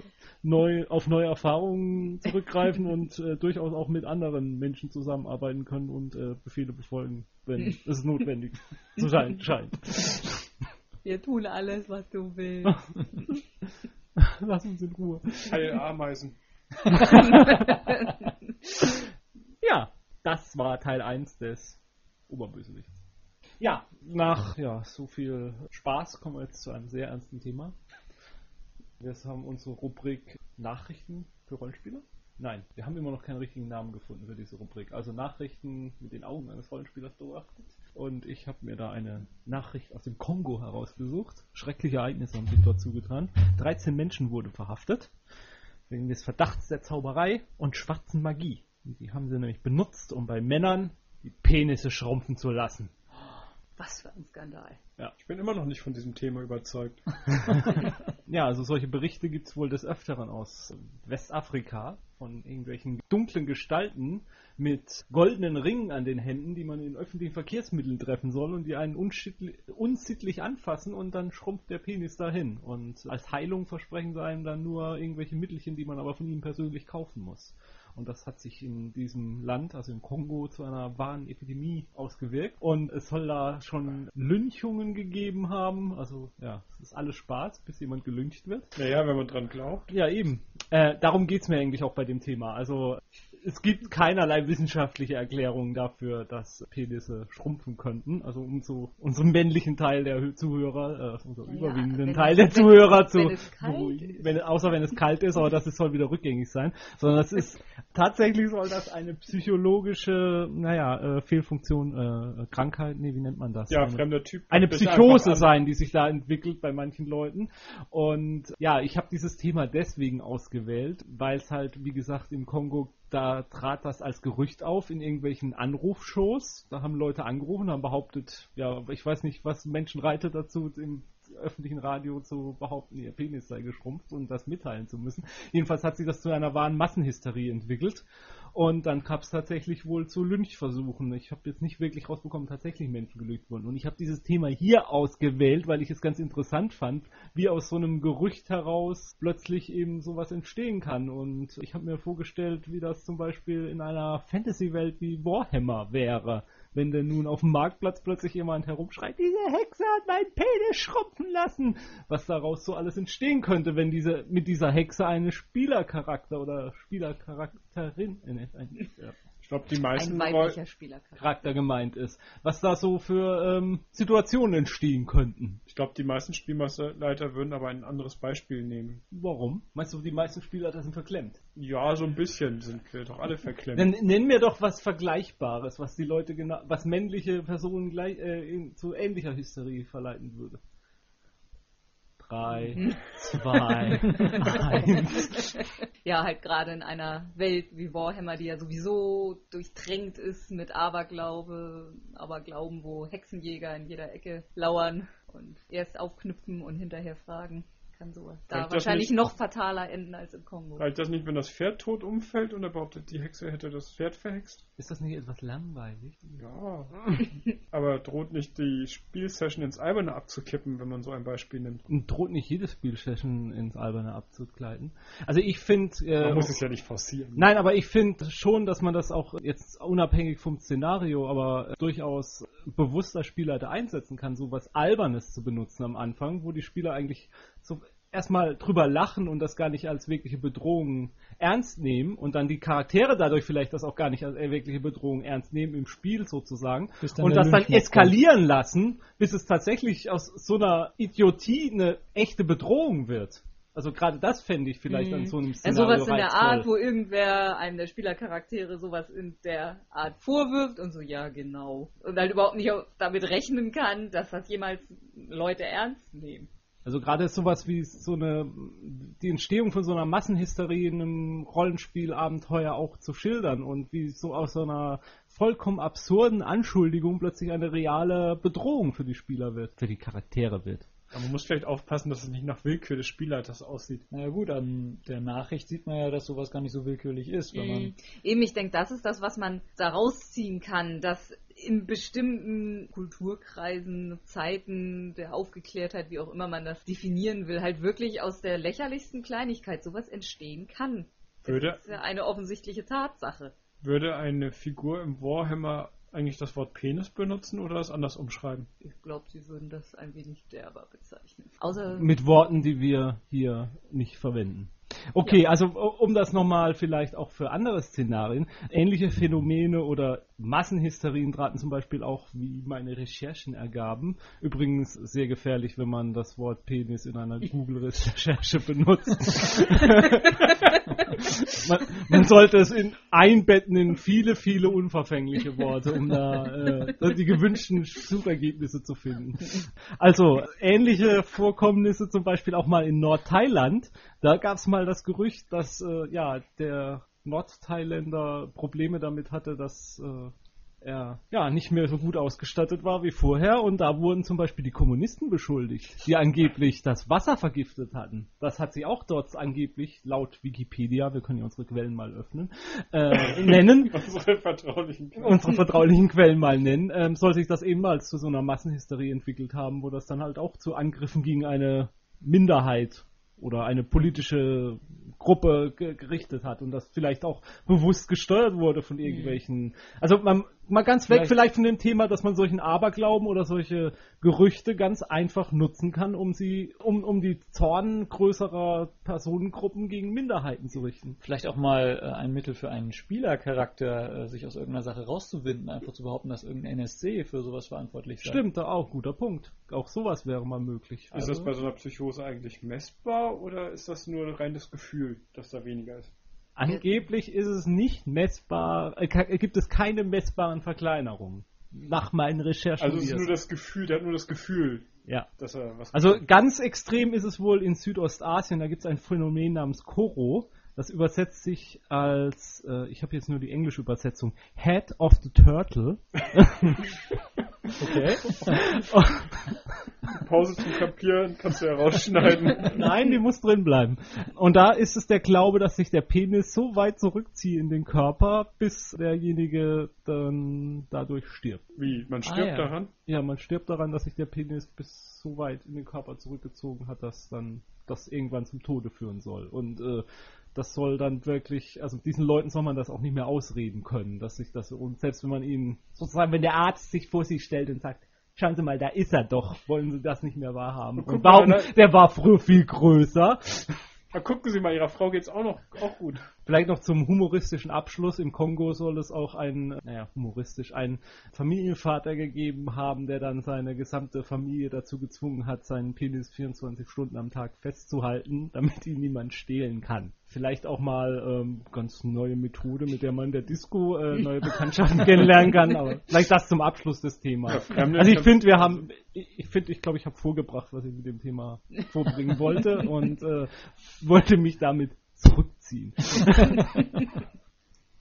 neu auf neue Erfahrungen zurückgreifen und äh, durchaus auch mit anderen Menschen zusammenarbeiten können und äh, Befehle befolgen, wenn es notwendig zu sein scheint. Wir tun alles, was du willst. Lass uns in Ruhe. Teil Ameisen. Ja, das war Teil 1 des Oberbösewichts. Ja, nach ja, so viel Spaß kommen wir jetzt zu einem sehr ernsten Thema. Wir haben unsere Rubrik Nachrichten für Rollenspieler. Nein, wir haben immer noch keinen richtigen Namen gefunden für diese Rubrik. Also Nachrichten mit den Augen eines Rollenspielers beobachtet. Und ich habe mir da eine Nachricht aus dem Kongo herausgesucht. Schreckliche Ereignisse haben sich dort zugetan. 13 Menschen wurden verhaftet wegen des Verdachts der Zauberei und schwarzen Magie. Die haben sie nämlich benutzt, um bei Männern die Penisse schrumpfen zu lassen. Was für ein Skandal. Ich bin immer noch nicht von diesem Thema überzeugt. Ja, also solche Berichte gibt es wohl des Öfteren aus Westafrika von irgendwelchen dunklen Gestalten mit goldenen Ringen an den Händen, die man in öffentlichen Verkehrsmitteln treffen soll und die einen unsittlich anfassen und dann schrumpft der Penis dahin. Und als Heilung versprechen sie einem dann nur irgendwelche Mittelchen, die man aber von ihnen persönlich kaufen muss. Und das hat sich in diesem Land, also im Kongo, zu einer wahren Epidemie ausgewirkt. Und es soll da schon Lynchungen gegeben haben. Also ja, es ist alles Spaß, bis jemand gelyncht wird. Naja, wenn man dran glaubt. Ja, eben. Äh, darum geht's mir eigentlich auch bei dem Thema. Also es gibt keinerlei wissenschaftliche Erklärungen dafür, dass Penisse schrumpfen könnten. Also um so unseren männlichen Teil der Hö- Zuhörer, äh, unseren Ja, überwiegenden Teil der wenn- Zuhörer zu es beruhigen. Wenn, außer wenn es kalt ist, aber das ist, soll wieder rückgängig sein. Sondern es ist tatsächlich soll das eine psychologische, naja, äh, Fehlfunktion, äh, Krankheit, nee, wie nennt man das? Ja, Eine- fremder Typ. eine Das Psychose sein, die sich da entwickelt bei manchen Leuten. Und ja, ich habe dieses Thema deswegen ausgewählt, weil es halt, wie gesagt, im Kongo, da trat das als Gerücht auf in irgendwelchen Anrufshows. Da haben Leute angerufen, haben behauptet, ja, ich weiß nicht, was Menschen reitet dazu, im öffentlichen Radio zu behaupten, ihr Penis sei geschrumpft und das mitteilen zu müssen. Jedenfalls hat sich das zu einer wahren Massenhysterie entwickelt. Und dann gab es tatsächlich wohl zu Lynchversuchen. Ich habe jetzt nicht wirklich rausbekommen, tatsächlich Menschen gelügt wurden. Und ich habe dieses Thema hier ausgewählt, weil ich es ganz interessant fand, wie aus so einem Gerücht heraus plötzlich eben sowas entstehen kann. Und ich habe mir vorgestellt, wie das zum Beispiel in einer Fantasy-Welt wie Warhammer wäre. Wenn denn nun auf dem Marktplatz plötzlich jemand herumschreit, diese Hexe hat meinen Penis schrumpfen lassen. Was daraus so alles entstehen könnte, wenn diese, mit dieser Hexe eine Spielercharakter oder Spielercharakterin, äh, ein, ja, glaube, die meisten Ein Roll- weiblicher Spielercharakter. Charakter gemeint ist. Was da so für ähm, Situationen entstehen könnten. ich glaube, die meisten Spielmeisterleiter würden aber ein anderes Beispiel nehmen. Warum? Meinst du, die meisten Spieler da sind verklemmt? Ja, so ein bisschen sind wir doch alle verklemmt. Dann nenn mir doch was Vergleichbares, was die Leute genau, was männliche Personen gleich, äh, in, zu ähnlicher Hysterie verleiten würde. Drei, zwei, eins. Ja, halt gerade in einer Welt wie Warhammer, die ja sowieso durchtränkt ist mit Aberglaube, Aberglauben, wo Hexenjäger in jeder Ecke lauern und erst aufknüpfen und hinterher fragen, kann sowas da wahrscheinlich nicht? noch fataler enden als im Kongo. Reicht das nicht, wenn das Pferd tot umfällt und er behauptet, die Hexe hätte das Pferd verhext? Ist das nicht etwas langweilig? Ja. aber droht nicht die Spielsession ins Alberne abzukippen, wenn man so ein Beispiel nimmt? Und droht nicht jedes Spielsession ins Alberne abzugleiten. Also ich finde... Äh, Man muss es ja nicht forcieren. Nein, aber ich finde schon, dass man das auch jetzt unabhängig vom Szenario, aber durchaus bewusster Spieler da einsetzen kann, so was Albernes zu benutzen am Anfang, wo die Spieler eigentlich so erstmal drüber lachen und das gar nicht als wirkliche Bedrohung ernst nehmen und dann die Charaktere dadurch vielleicht das auch gar nicht als wirkliche Bedrohung ernst nehmen im Spiel sozusagen und das dann eskalieren lassen, bis es tatsächlich aus so einer Idiotie eine echte Bedrohung wird. Also gerade das fände ich vielleicht an so einem Ja, Szenario sowas in der. Art, wo irgendwer einem der Spielercharaktere sowas in der Art vorwirft und so, ja, genau. Und halt überhaupt nicht auch damit rechnen kann, dass das jemals Leute ernst nehmen. Also gerade sowas wie so eine die Entstehung von so einer Massenhysterie in einem Rollenspielabenteuer auch zu schildern und wie so aus so einer vollkommen absurden Anschuldigung plötzlich eine reale Bedrohung für die Spieler wird, für die Charaktere wird. Aber man muss vielleicht aufpassen, dass es nicht nach Willkür des Spielleiters aussieht. Naja gut, an der Nachricht sieht man ja, dass sowas gar nicht so willkürlich ist, wenn man Mhm. Eben, ich denke, das ist das, was man da rausziehen kann, dass in bestimmten Kulturkreisen, Zeiten der Aufgeklärtheit, wie auch immer man das definieren will, halt wirklich aus der lächerlichsten Kleinigkeit sowas entstehen kann. Würde, Das ist ja eine offensichtliche Tatsache. würde eine Figur im Warhammer eigentlich das Wort Penis benutzen oder es anders umschreiben? Ich glaube, sie würden das ein wenig derber bezeichnen. Außer Mit Worten, die wir hier nicht verwenden. Okay, also um das nochmal vielleicht auch für andere Szenarien, ähnliche Phänomene oder Massenhysterien traten zum Beispiel auch, wie meine Recherchen ergaben. Übrigens sehr gefährlich, wenn man das Wort Penis in einer Google-Recherche benutzt. man, man, sollte es in einbetten in viele, viele unverfängliche Worte, um da äh, die gewünschten Suchergebnisse zu finden. Also ähnliche Vorkommnisse zum Beispiel auch mal in Nordthailand. Da gab es mal das Gerücht, dass äh, ja der Nordthailänder Probleme damit hatte, dass äh, er ja nicht mehr so gut ausgestattet war wie vorher und da wurden zum Beispiel die Kommunisten beschuldigt, die angeblich das Wasser vergiftet hatten. Das hat sie auch dort angeblich laut Wikipedia, wir können ja unsere Quellen mal öffnen, äh, nennen. unsere vertraulichen Quellen. Unsere vertraulichen Quellen mal nennen. Ähm, soll sich das ebenfalls zu so einer Massenhysterie entwickelt haben, wo das dann halt auch zu Angriffen gegen eine Minderheit oder eine politische Gruppe gerichtet hat und das vielleicht auch bewusst gesteuert wurde von irgendwelchen. Also man, mal ganz weg vielleicht, vielleicht von dem Thema, dass man solchen Aberglauben oder solche Gerüchte ganz einfach nutzen kann, um sie, um, um die Zorn größerer Personengruppen gegen Minderheiten zu richten. Vielleicht auch mal äh, ein Mittel für einen Spielercharakter, äh, sich aus irgendeiner Sache rauszuwinden, einfach zu behaupten, dass irgendein NSC für sowas verantwortlich sei. Stimmt, da auch guter Punkt. Auch sowas wäre mal möglich. Ist also, das bei so einer Psychose eigentlich messbar oder ist das nur ein reines Gefühl, dass da weniger ist? Angeblich ist es nicht messbar, äh, gibt es keine messbaren Verkleinerungen. Nach meinen Recherchen. Also es ist nur das Gefühl, der hat nur das Gefühl. Ja. also ganz extrem ist es wohl in Südostasien, da gibt es ein Phänomen namens Koro. Das übersetzt sich als, äh, ich habe jetzt nur die englische Übersetzung, Head of the Turtle. okay. Pause zum Kapieren kannst du ja rausschneiden. Nein, die muss drin bleiben. Und da ist es der Glaube, dass sich der Penis so weit zurückzieht in den Körper, bis derjenige dann dadurch stirbt. Wie? Man stirbt ah, ja. daran? Ja, man stirbt daran, dass sich der Penis bis so weit in den Körper zurückgezogen hat, dass dann das irgendwann zum Tode führen soll. Und äh, das soll dann wirklich, also diesen Leuten soll man das auch nicht mehr ausreden können, dass sich das, und selbst wenn man ihnen, sozusagen, wenn der Arzt sich vor sie stellt und sagt, schauen Sie mal, da ist er doch, wollen Sie das nicht mehr wahrhaben. Und, und warum, der war früher viel größer. Da gucken Sie mal, Ihrer Frau geht's auch noch auch gut. Vielleicht noch zum humoristischen Abschluss. Im Kongo soll es auch ein, naja, humoristisch, einen Familienvater gegeben haben, der dann seine gesamte Familie dazu gezwungen hat, seinen Penis 24 Stunden am Tag festzuhalten, damit ihn niemand stehlen kann vielleicht auch mal ähm, ganz neue Methode, mit der man in der Disco äh, neue Bekanntschaften kennenlernen kann. Aber vielleicht das zum Abschluss des Themas. Ja, also ich finde, wir haben, ich finde, ich glaube, ich habe vorgebracht, was ich mit dem Thema vorbringen wollte und äh, wollte mich damit zurückziehen.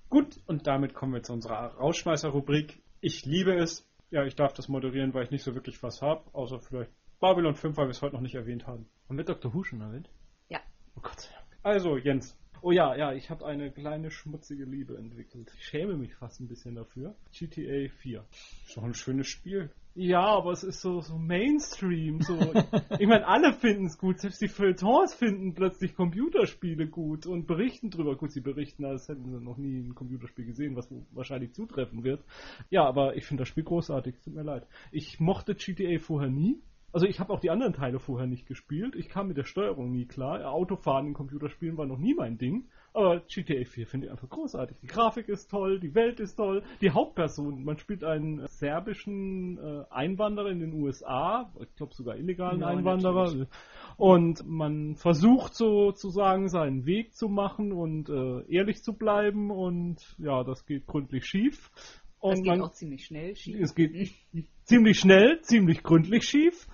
Gut, und damit kommen wir zu unserer Rausschmeißer-Rubrik. Ich liebe es. Ja, ich darf das moderieren, weil ich nicht so wirklich was habe, außer vielleicht Babylon 5, weil wir es heute noch nicht erwähnt haben. Haben wir Dr. Who schon erwähnt? Ja. Oh Gott sei Dank. Also, Jens. Oh ja, ja, ich habe eine kleine schmutzige Liebe entwickelt. Ich schäme mich fast ein bisschen dafür. GTA 4. Ist doch ein schönes Spiel. Ja, aber es ist so, so Mainstream. So. ich meine, alle finden es gut. Selbst die Feuilletons finden plötzlich Computerspiele gut und berichten drüber. Gut, sie berichten, als hätten sie noch nie ein Computerspiel gesehen, was wahrscheinlich zutreffen wird. Ja, aber ich finde das Spiel großartig. Tut mir leid. Ich mochte GTA vorher nie. Also ich habe auch die anderen Teile vorher nicht gespielt. Ich kam mit der Steuerung nie klar. Autofahren in Computerspielen war noch nie mein Ding. Aber GTA 4 finde ich einfach großartig. Die Grafik ist toll, die Welt ist toll. Die Hauptperson, man spielt einen serbischen äh, Einwanderer in den USA, ich glaube sogar illegalen ja, Einwanderer. Natürlich. Und man versucht sozusagen seinen Weg zu machen und äh, ehrlich zu bleiben. Und ja, das geht gründlich schief. Und das geht man, auch ziemlich schnell schief. Es geht ziemlich schnell, ziemlich gründlich schief.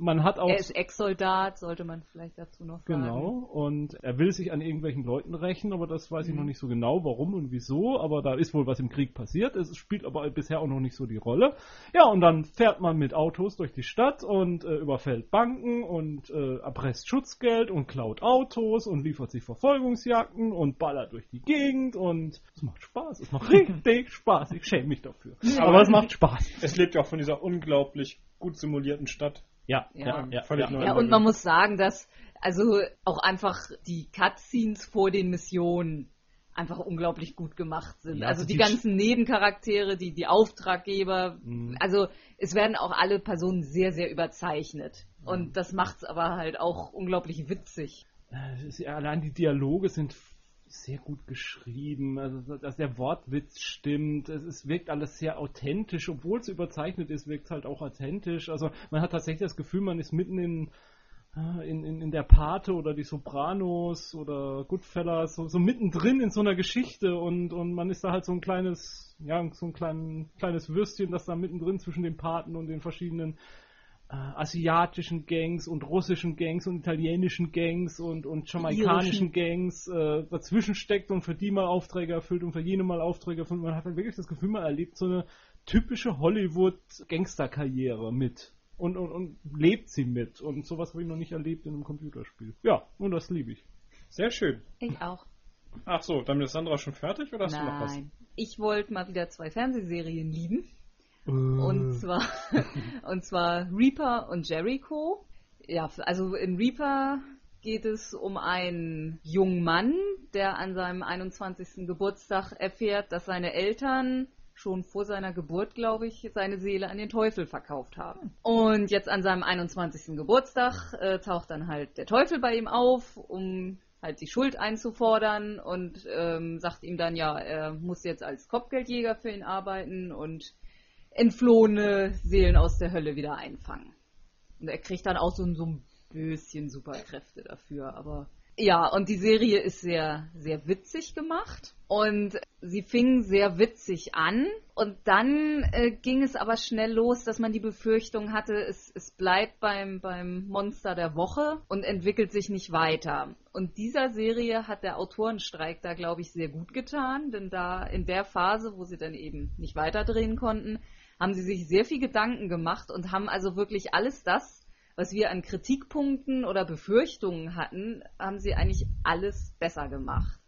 Man hat auch. Er ist Ex-Soldat, sollte man vielleicht dazu noch sagen. Genau. Und er will sich an irgendwelchen Leuten rächen, aber das weiß mhm. ich noch nicht so genau, warum und wieso. Aber da ist wohl was im Krieg passiert. Es spielt aber bisher auch noch nicht so die Rolle. Ja, und dann fährt man mit Autos durch die Stadt und äh, überfällt Banken und äh, erpresst Schutzgeld und klaut Autos und liefert sich Verfolgungsjagden und ballert durch die Gegend und es macht Spaß. Es macht richtig Spaß. Ich schäme mich dafür. Aber, aber es macht Spaß. Es lebt ja auch von dieser unglaublich gut simulierten Stadt. Ja, ja, ja, völlig ja. ja und man muss sagen, dass also auch einfach die Cutscenes vor den Missionen einfach unglaublich gut gemacht sind. Ja, also also die die ganzen Nebencharaktere, die, die Auftraggeber, Mhm. also es werden auch alle Personen sehr, sehr überzeichnet. Mhm. Und das macht's aber halt auch unglaublich witzig. Äh, es ist, allein die Dialoge sind sehr gut geschrieben, also dass der Wortwitz stimmt, es, es wirkt alles sehr authentisch, obwohl es überzeichnet ist, wirkt es halt auch authentisch. Also man hat tatsächlich das Gefühl, man ist mitten in äh, in, in, in der Pate oder die Sopranos oder Goodfellas, so, so mittendrin in so einer Geschichte. Und, und man ist da halt so ein kleines, ja, so ein klein, kleines Würstchen, das da mittendrin zwischen den Paten und den verschiedenen asiatischen Gangs und russischen Gangs und italienischen Gangs und, und jamaikanischen Gangs äh, dazwischen steckt und für die mal Aufträge erfüllt und für jene mal Aufträge erfüllt. Man hat dann wirklich das Gefühl, man erlebt so eine typische Hollywood-Gangster-Karriere mit. Und, und, und lebt sie mit. Und sowas habe ich noch nicht erlebt in einem Computerspiel. Ja, und das liebe ich. Sehr schön. Ich auch. Ach so, dann ist Sandra schon fertig oder hast du noch was? Nein. Ich wollte mal wieder zwei Fernsehserien lieben. Äh. Und zwar, und zwar Reaper und Jericho. Ja, also in Reaper geht es um einen jungen Mann, der an seinem 21. Geburtstag erfährt, dass seine Eltern schon vor seiner Geburt, glaube ich, seine Seele an den Teufel verkauft haben. Und jetzt an seinem 21. Geburtstag äh, taucht dann halt der Teufel bei ihm auf, um halt die Schuld einzufordern und ähm, sagt ihm dann, ja, er muss jetzt als Kopfgeldjäger für ihn arbeiten und entflohene Seelen aus der Hölle wieder einfangen. Und er kriegt dann auch so, so ein bisschen Superkräfte dafür, aber ja, und die Serie ist sehr, sehr witzig gemacht und sie fing sehr witzig an und dann äh, ging es aber schnell los, dass man die Befürchtung hatte, es, es bleibt beim, beim Monster der Woche und entwickelt sich nicht weiter. Und dieser Serie hat der Autorenstreik da, glaube ich, sehr gut getan, denn da in der Phase, wo sie dann eben nicht weiterdrehen konnten, haben sie sich sehr viel Gedanken gemacht und haben also wirklich alles das, was wir an Kritikpunkten oder Befürchtungen hatten, haben sie eigentlich alles besser gemacht.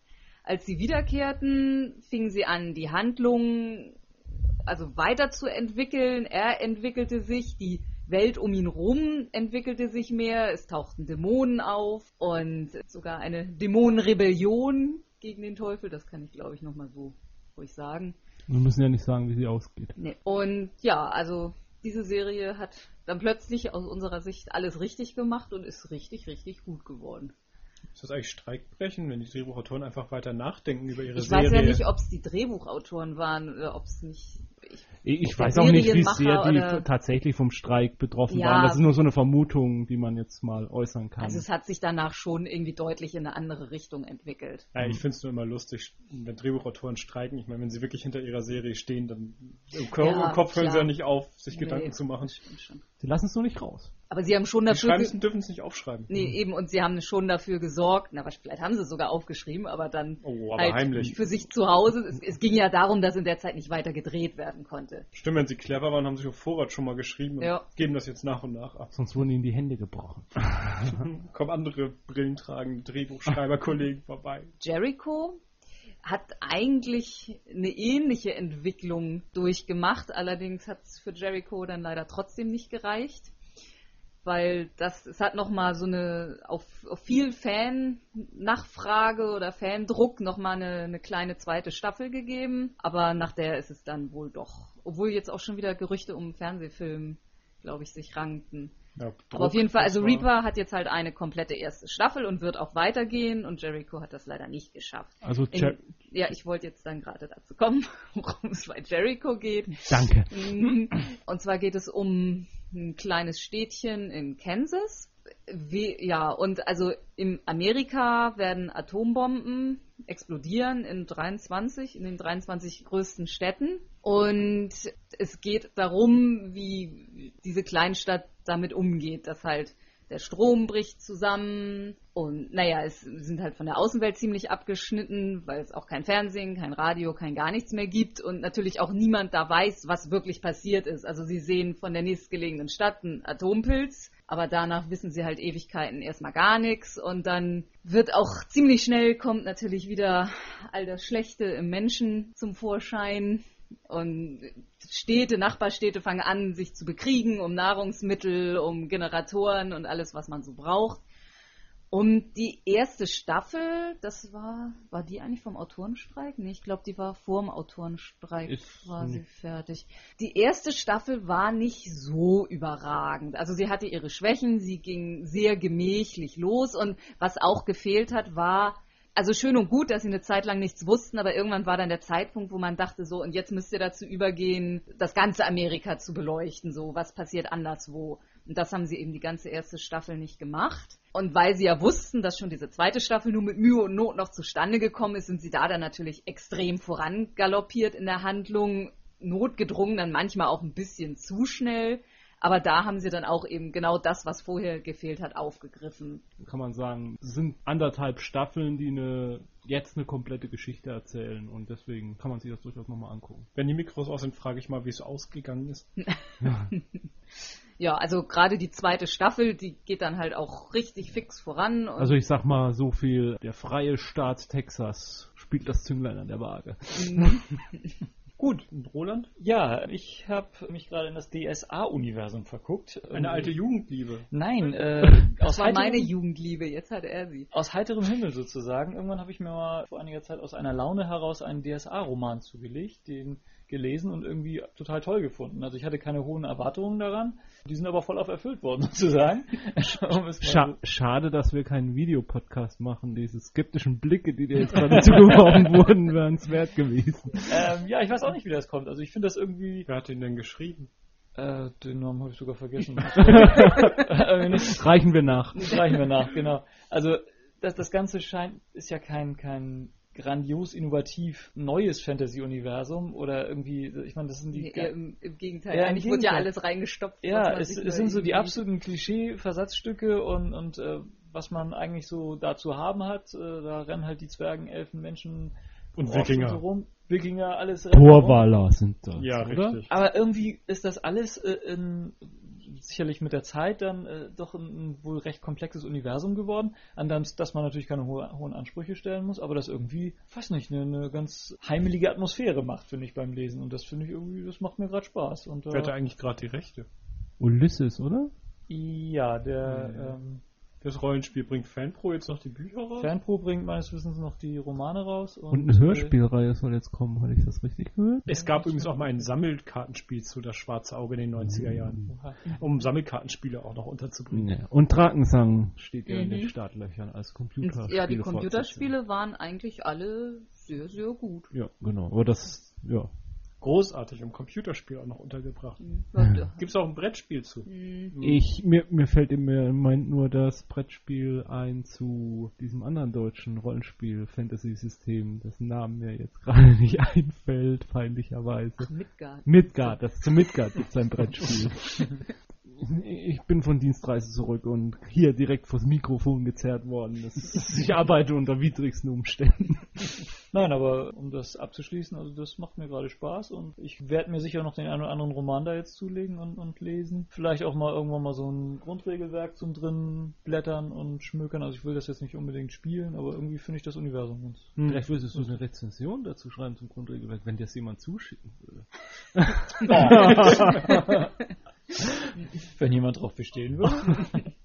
Als sie wiederkehrten, fingen sie an, die Handlung also weiterzuentwickeln. Er entwickelte sich, die Welt um ihn rum entwickelte sich mehr, es tauchten Dämonen auf und sogar eine Dämonenrebellion gegen den Teufel, das kann ich glaube ich nochmal so ruhig sagen. Wir müssen ja nicht sagen, wie sie ausgeht. Nee. Und ja, also diese Serie hat dann plötzlich aus unserer Sicht alles richtig gemacht und ist richtig, richtig gut geworden. Ist das eigentlich Streikbrechen, wenn die Drehbuchautoren einfach weiter nachdenken über ihre Ich Serie? weiß ja nicht, ob es die Drehbuchautoren waren oder ob es nicht. Ich, Ich weiß auch nicht, wie sehr die oder- tatsächlich vom Streik betroffen Ja. waren. Das ist nur so eine Vermutung, die man jetzt mal äußern kann. also es hat sich danach schon irgendwie deutlich in eine andere Richtung entwickelt. Ja, ich finde es nur immer lustig, wenn Drehbuchautoren streiken. Ich meine, wenn sie wirklich hinter ihrer Serie stehen, dann im, Ko Ja, im Kopf hören sie ja nicht auf, sich Nee. Gedanken zu machen. Stimmt schon. Sie lassen es nur nicht raus. Aber sie haben schon Die dafür. und dürfen es nicht aufschreiben. Nee, eben, und sie haben schon dafür gesorgt, na, vielleicht haben sie es sogar aufgeschrieben, aber dann Oh, aber halt heimlich. für sich zu Hause. Es, es ging ja darum, dass in der Zeit nicht weiter gedreht werden konnte. Stimmt, wenn sie clever waren, haben sie auf Vorrat schon mal geschrieben und Ja. geben das jetzt nach und nach ab. Sonst wurden ihnen die Hände gebrochen. Kommen andere brillentragende Drehbuchschreiberkollegen vorbei. Jericho hat eigentlich eine ähnliche Entwicklung durchgemacht, allerdings hat es für Jericho dann leider trotzdem nicht gereicht, weil das es hat noch mal so eine auf, auf viel Fan-Nachfrage oder Fandruck noch mal eine, eine kleine zweite Staffel gegeben, aber nach der ist es dann wohl doch, obwohl jetzt auch schon wieder Gerüchte um Fernsehfilm, glaube ich, sich rankten. Ja, Aber auf jeden Fall, also Reaper hat jetzt halt eine komplette erste Staffel und wird auch weitergehen und Jericho hat das leider nicht geschafft. Also, In, ja, ich wollte jetzt dann gerade dazu kommen, worum es bei Jericho geht. danke. Mhm. Und zwar geht es um ein kleines Städtchen in Kansas. Wie, ja, und also in Amerika werden Atombomben explodieren in 23, in den 23 größten Städten. Und es geht darum, wie diese Kleinstadt damit umgeht, dass halt der Strom bricht zusammen und naja, es sind halt von der Außenwelt ziemlich abgeschnitten, weil es auch kein Fernsehen, kein Radio, kein gar nichts mehr gibt und natürlich auch niemand da weiß, was wirklich passiert ist. Also sie sehen von der nächstgelegenen Stadt einen Atompilz, aber danach wissen sie halt Ewigkeiten erstmal gar nichts und dann wird auch ziemlich schnell kommt natürlich wieder all das Schlechte im Menschen zum Vorschein. Und Städte, Nachbarstädte fangen an, sich zu bekriegen um Nahrungsmittel, um Generatoren und alles, was man so braucht. Und die erste Staffel, das war, war die eigentlich vom Autorenstreik? Nee, ich glaube, die war vor dem Autorenstreik Ist quasi nicht- fertig. Die erste Staffel war nicht so überragend. Also sie hatte ihre Schwächen, sie ging sehr gemächlich los und was auch gefehlt hat, war, also schön und gut, dass sie eine Zeit lang nichts wussten, aber irgendwann war dann der Zeitpunkt, wo man dachte so, und jetzt müsst ihr dazu übergehen, das ganze Amerika zu beleuchten, so, was passiert anderswo. Und das haben sie eben die ganze erste Staffel nicht gemacht. Und weil sie ja wussten, dass schon diese zweite Staffel nur mit Mühe und Not noch zustande gekommen ist, sind sie da dann natürlich extrem vorangaloppiert in der Handlung, notgedrungen, dann manchmal auch ein bisschen zu schnell. Aber da haben sie dann auch eben genau das, was vorher gefehlt hat, aufgegriffen. kann man sagen, es sind anderthalb Staffeln, die eine, jetzt eine komplette Geschichte erzählen und deswegen kann man sich das durchaus nochmal angucken. Wenn die Mikros aus sind, frage ich mal, wie es ausgegangen ist. Ja, also gerade die zweite Staffel, die geht dann halt auch richtig fix voran. Und Also ich sag mal so viel, der freie Staat Texas spielt das Zünglein an der Waage. Gut, und Roland? Ja, ich habe mich gerade in das DSA-Universum verguckt. Eine alte Jugendliebe. Nein, äh, das aus, war meine heiterem, Jugendliebe, jetzt hat er sie. aus heiterem Himmel sozusagen. Irgendwann habe ich mir mal vor einiger Zeit aus einer Laune heraus einen DSA-Roman zugelegt, den gelesen und irgendwie total toll gefunden. Also ich hatte keine hohen Erwartungen daran. Die sind aber voll auf erfüllt worden, sozusagen. Um Scha schade, dass wir keinen Videopodcast machen. Diese skeptischen Blicke, die dir jetzt gerade zugeworfen wurden, wären es wert gewesen. Ähm, ja, ich weiß auch nicht, wie das kommt. Also ich finde das irgendwie. Wer hat ihn denn geschrieben? Äh, den Namen habe ich sogar vergessen. Äh, Reichen wir nach. Das reichen wir nach, genau. Also das, das Ganze scheint, ist ja kein, kein grandios innovativ neues Fantasy-Universum oder irgendwie, ich meine, das sind die. Nee, Im, Im Gegenteil, Ja, im eigentlich wurde ja alles reingestopft. ja, es, es sind so die absoluten Klischee-Versatzstücke und, und äh, was man eigentlich so dazu haben hat. Äh, da rennen halt die Zwergen, Elfen, Menschen Und Orks Wikinger. so rum. Wikinger, alles. Torwaler sind das, Ja, oder? richtig. Aber irgendwie ist das alles äh, in, sicherlich mit der Zeit dann äh, doch ein, ein wohl recht komplexes Universum geworden, an das, dass man natürlich keine hohe, hohen Ansprüche stellen muss, aber das irgendwie, weiß nicht, eine, eine ganz heimelige Atmosphäre macht, finde ich, beim Lesen. Und das finde ich irgendwie, das macht mir gerade Spaß. Und, Wer hat da äh, eigentlich gerade die Rechte? Ulysses, oder? ja, der Ja. ähm, Das Rollenspiel bringt Fanpro jetzt noch die Bücher raus? Fanpro bringt meines Wissens noch die Romane raus. Und, Und eine Hörspielreihe soll jetzt kommen, hatte ich das richtig gehört? Es gab übrigens auch mal ein Sammelkartenspiel zu Das Schwarze Auge in den 90er Jahren, um Sammelkartenspiele auch noch unterzubringen. Ja. Und Drakensang steht ja in den Mhm. Startlöchern als Und, Computerspiele. ja, die Computerspiele waren eigentlich alle sehr, sehr gut. Ja, genau. Aber das, ja. Großartig, im Computerspiel auch noch untergebracht. Ja. Gibt es auch ein Brettspiel zu? Mhm. Ich, mir, mir fällt im Moment nur das Brettspiel ein zu diesem anderen deutschen Rollenspiel, Fantasy-System, dessen Namen mir jetzt gerade nicht einfällt, peinlicherweise. Midgard. Midgard, das zu Midgard gibt es ein Brettspiel. Ich bin von Dienstreise zurück und hier direkt vors Mikrofon gezerrt worden. Das ist, ich arbeite unter widrigsten Umständen. Nein, aber um das abzuschließen, also das macht mir gerade Spaß und ich werde mir sicher noch den einen oder anderen Roman da jetzt zulegen und, und lesen. Vielleicht auch mal irgendwann mal so ein Grundregelwerk zum drin blättern und schmökern. Also ich will das jetzt nicht unbedingt spielen, aber irgendwie finde ich das Universum ganz. Vielleicht würdest du eine Rezension dazu schreiben zum Grundregelwerk, wenn dir das jemand zuschicken würde. Wenn jemand drauf bestehen würde.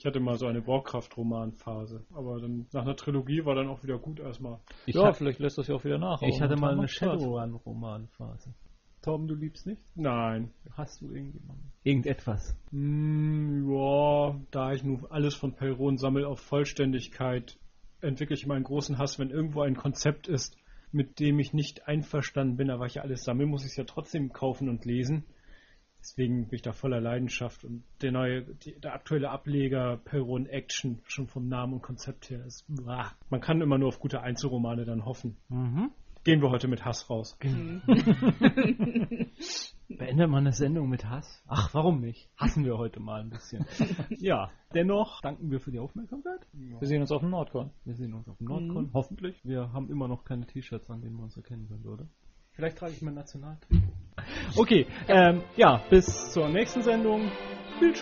Ich hatte mal so eine Warcraft-Romanphase, aber dann nach einer Trilogie war dann auch wieder gut erstmal. Ich, ja, vielleicht lässt das ja auch wieder nach. ich hatte mal eine. Shadowrun-Romanphase. Torben, du liebst nicht? Nein. Hast du irgendjemanden? Irgendetwas. Hm, ja, da ich nun alles von Perron sammel auf Vollständigkeit, entwickle ich meinen großen Hass, wenn irgendwo ein Konzept ist, mit dem ich nicht einverstanden bin, aber ich ja alles sammle, muss ich es ja trotzdem kaufen und lesen. Deswegen bin ich da voller Leidenschaft und der neue, die, der aktuelle Ableger Perron Action, schon vom Namen und Konzept her, ist, uah. man kann immer nur auf gute Einzelromane dann hoffen. Mhm. Gehen wir heute mit Hass raus. Beendet man eine Sendung mit Hass? Ach, warum nicht? Hassen wir heute mal ein bisschen. ja, dennoch danken wir für die Aufmerksamkeit. Wir sehen uns auf dem Nordcon. Wir sehen uns auf dem Nordcon, Mhm. hoffentlich. Wir haben immer noch keine T-Shirts, an denen man uns erkennen könnte, oder? Vielleicht trage ich mein Nationaltrikot. Okay, ähm, ja, bis zur nächsten Sendung. Spielt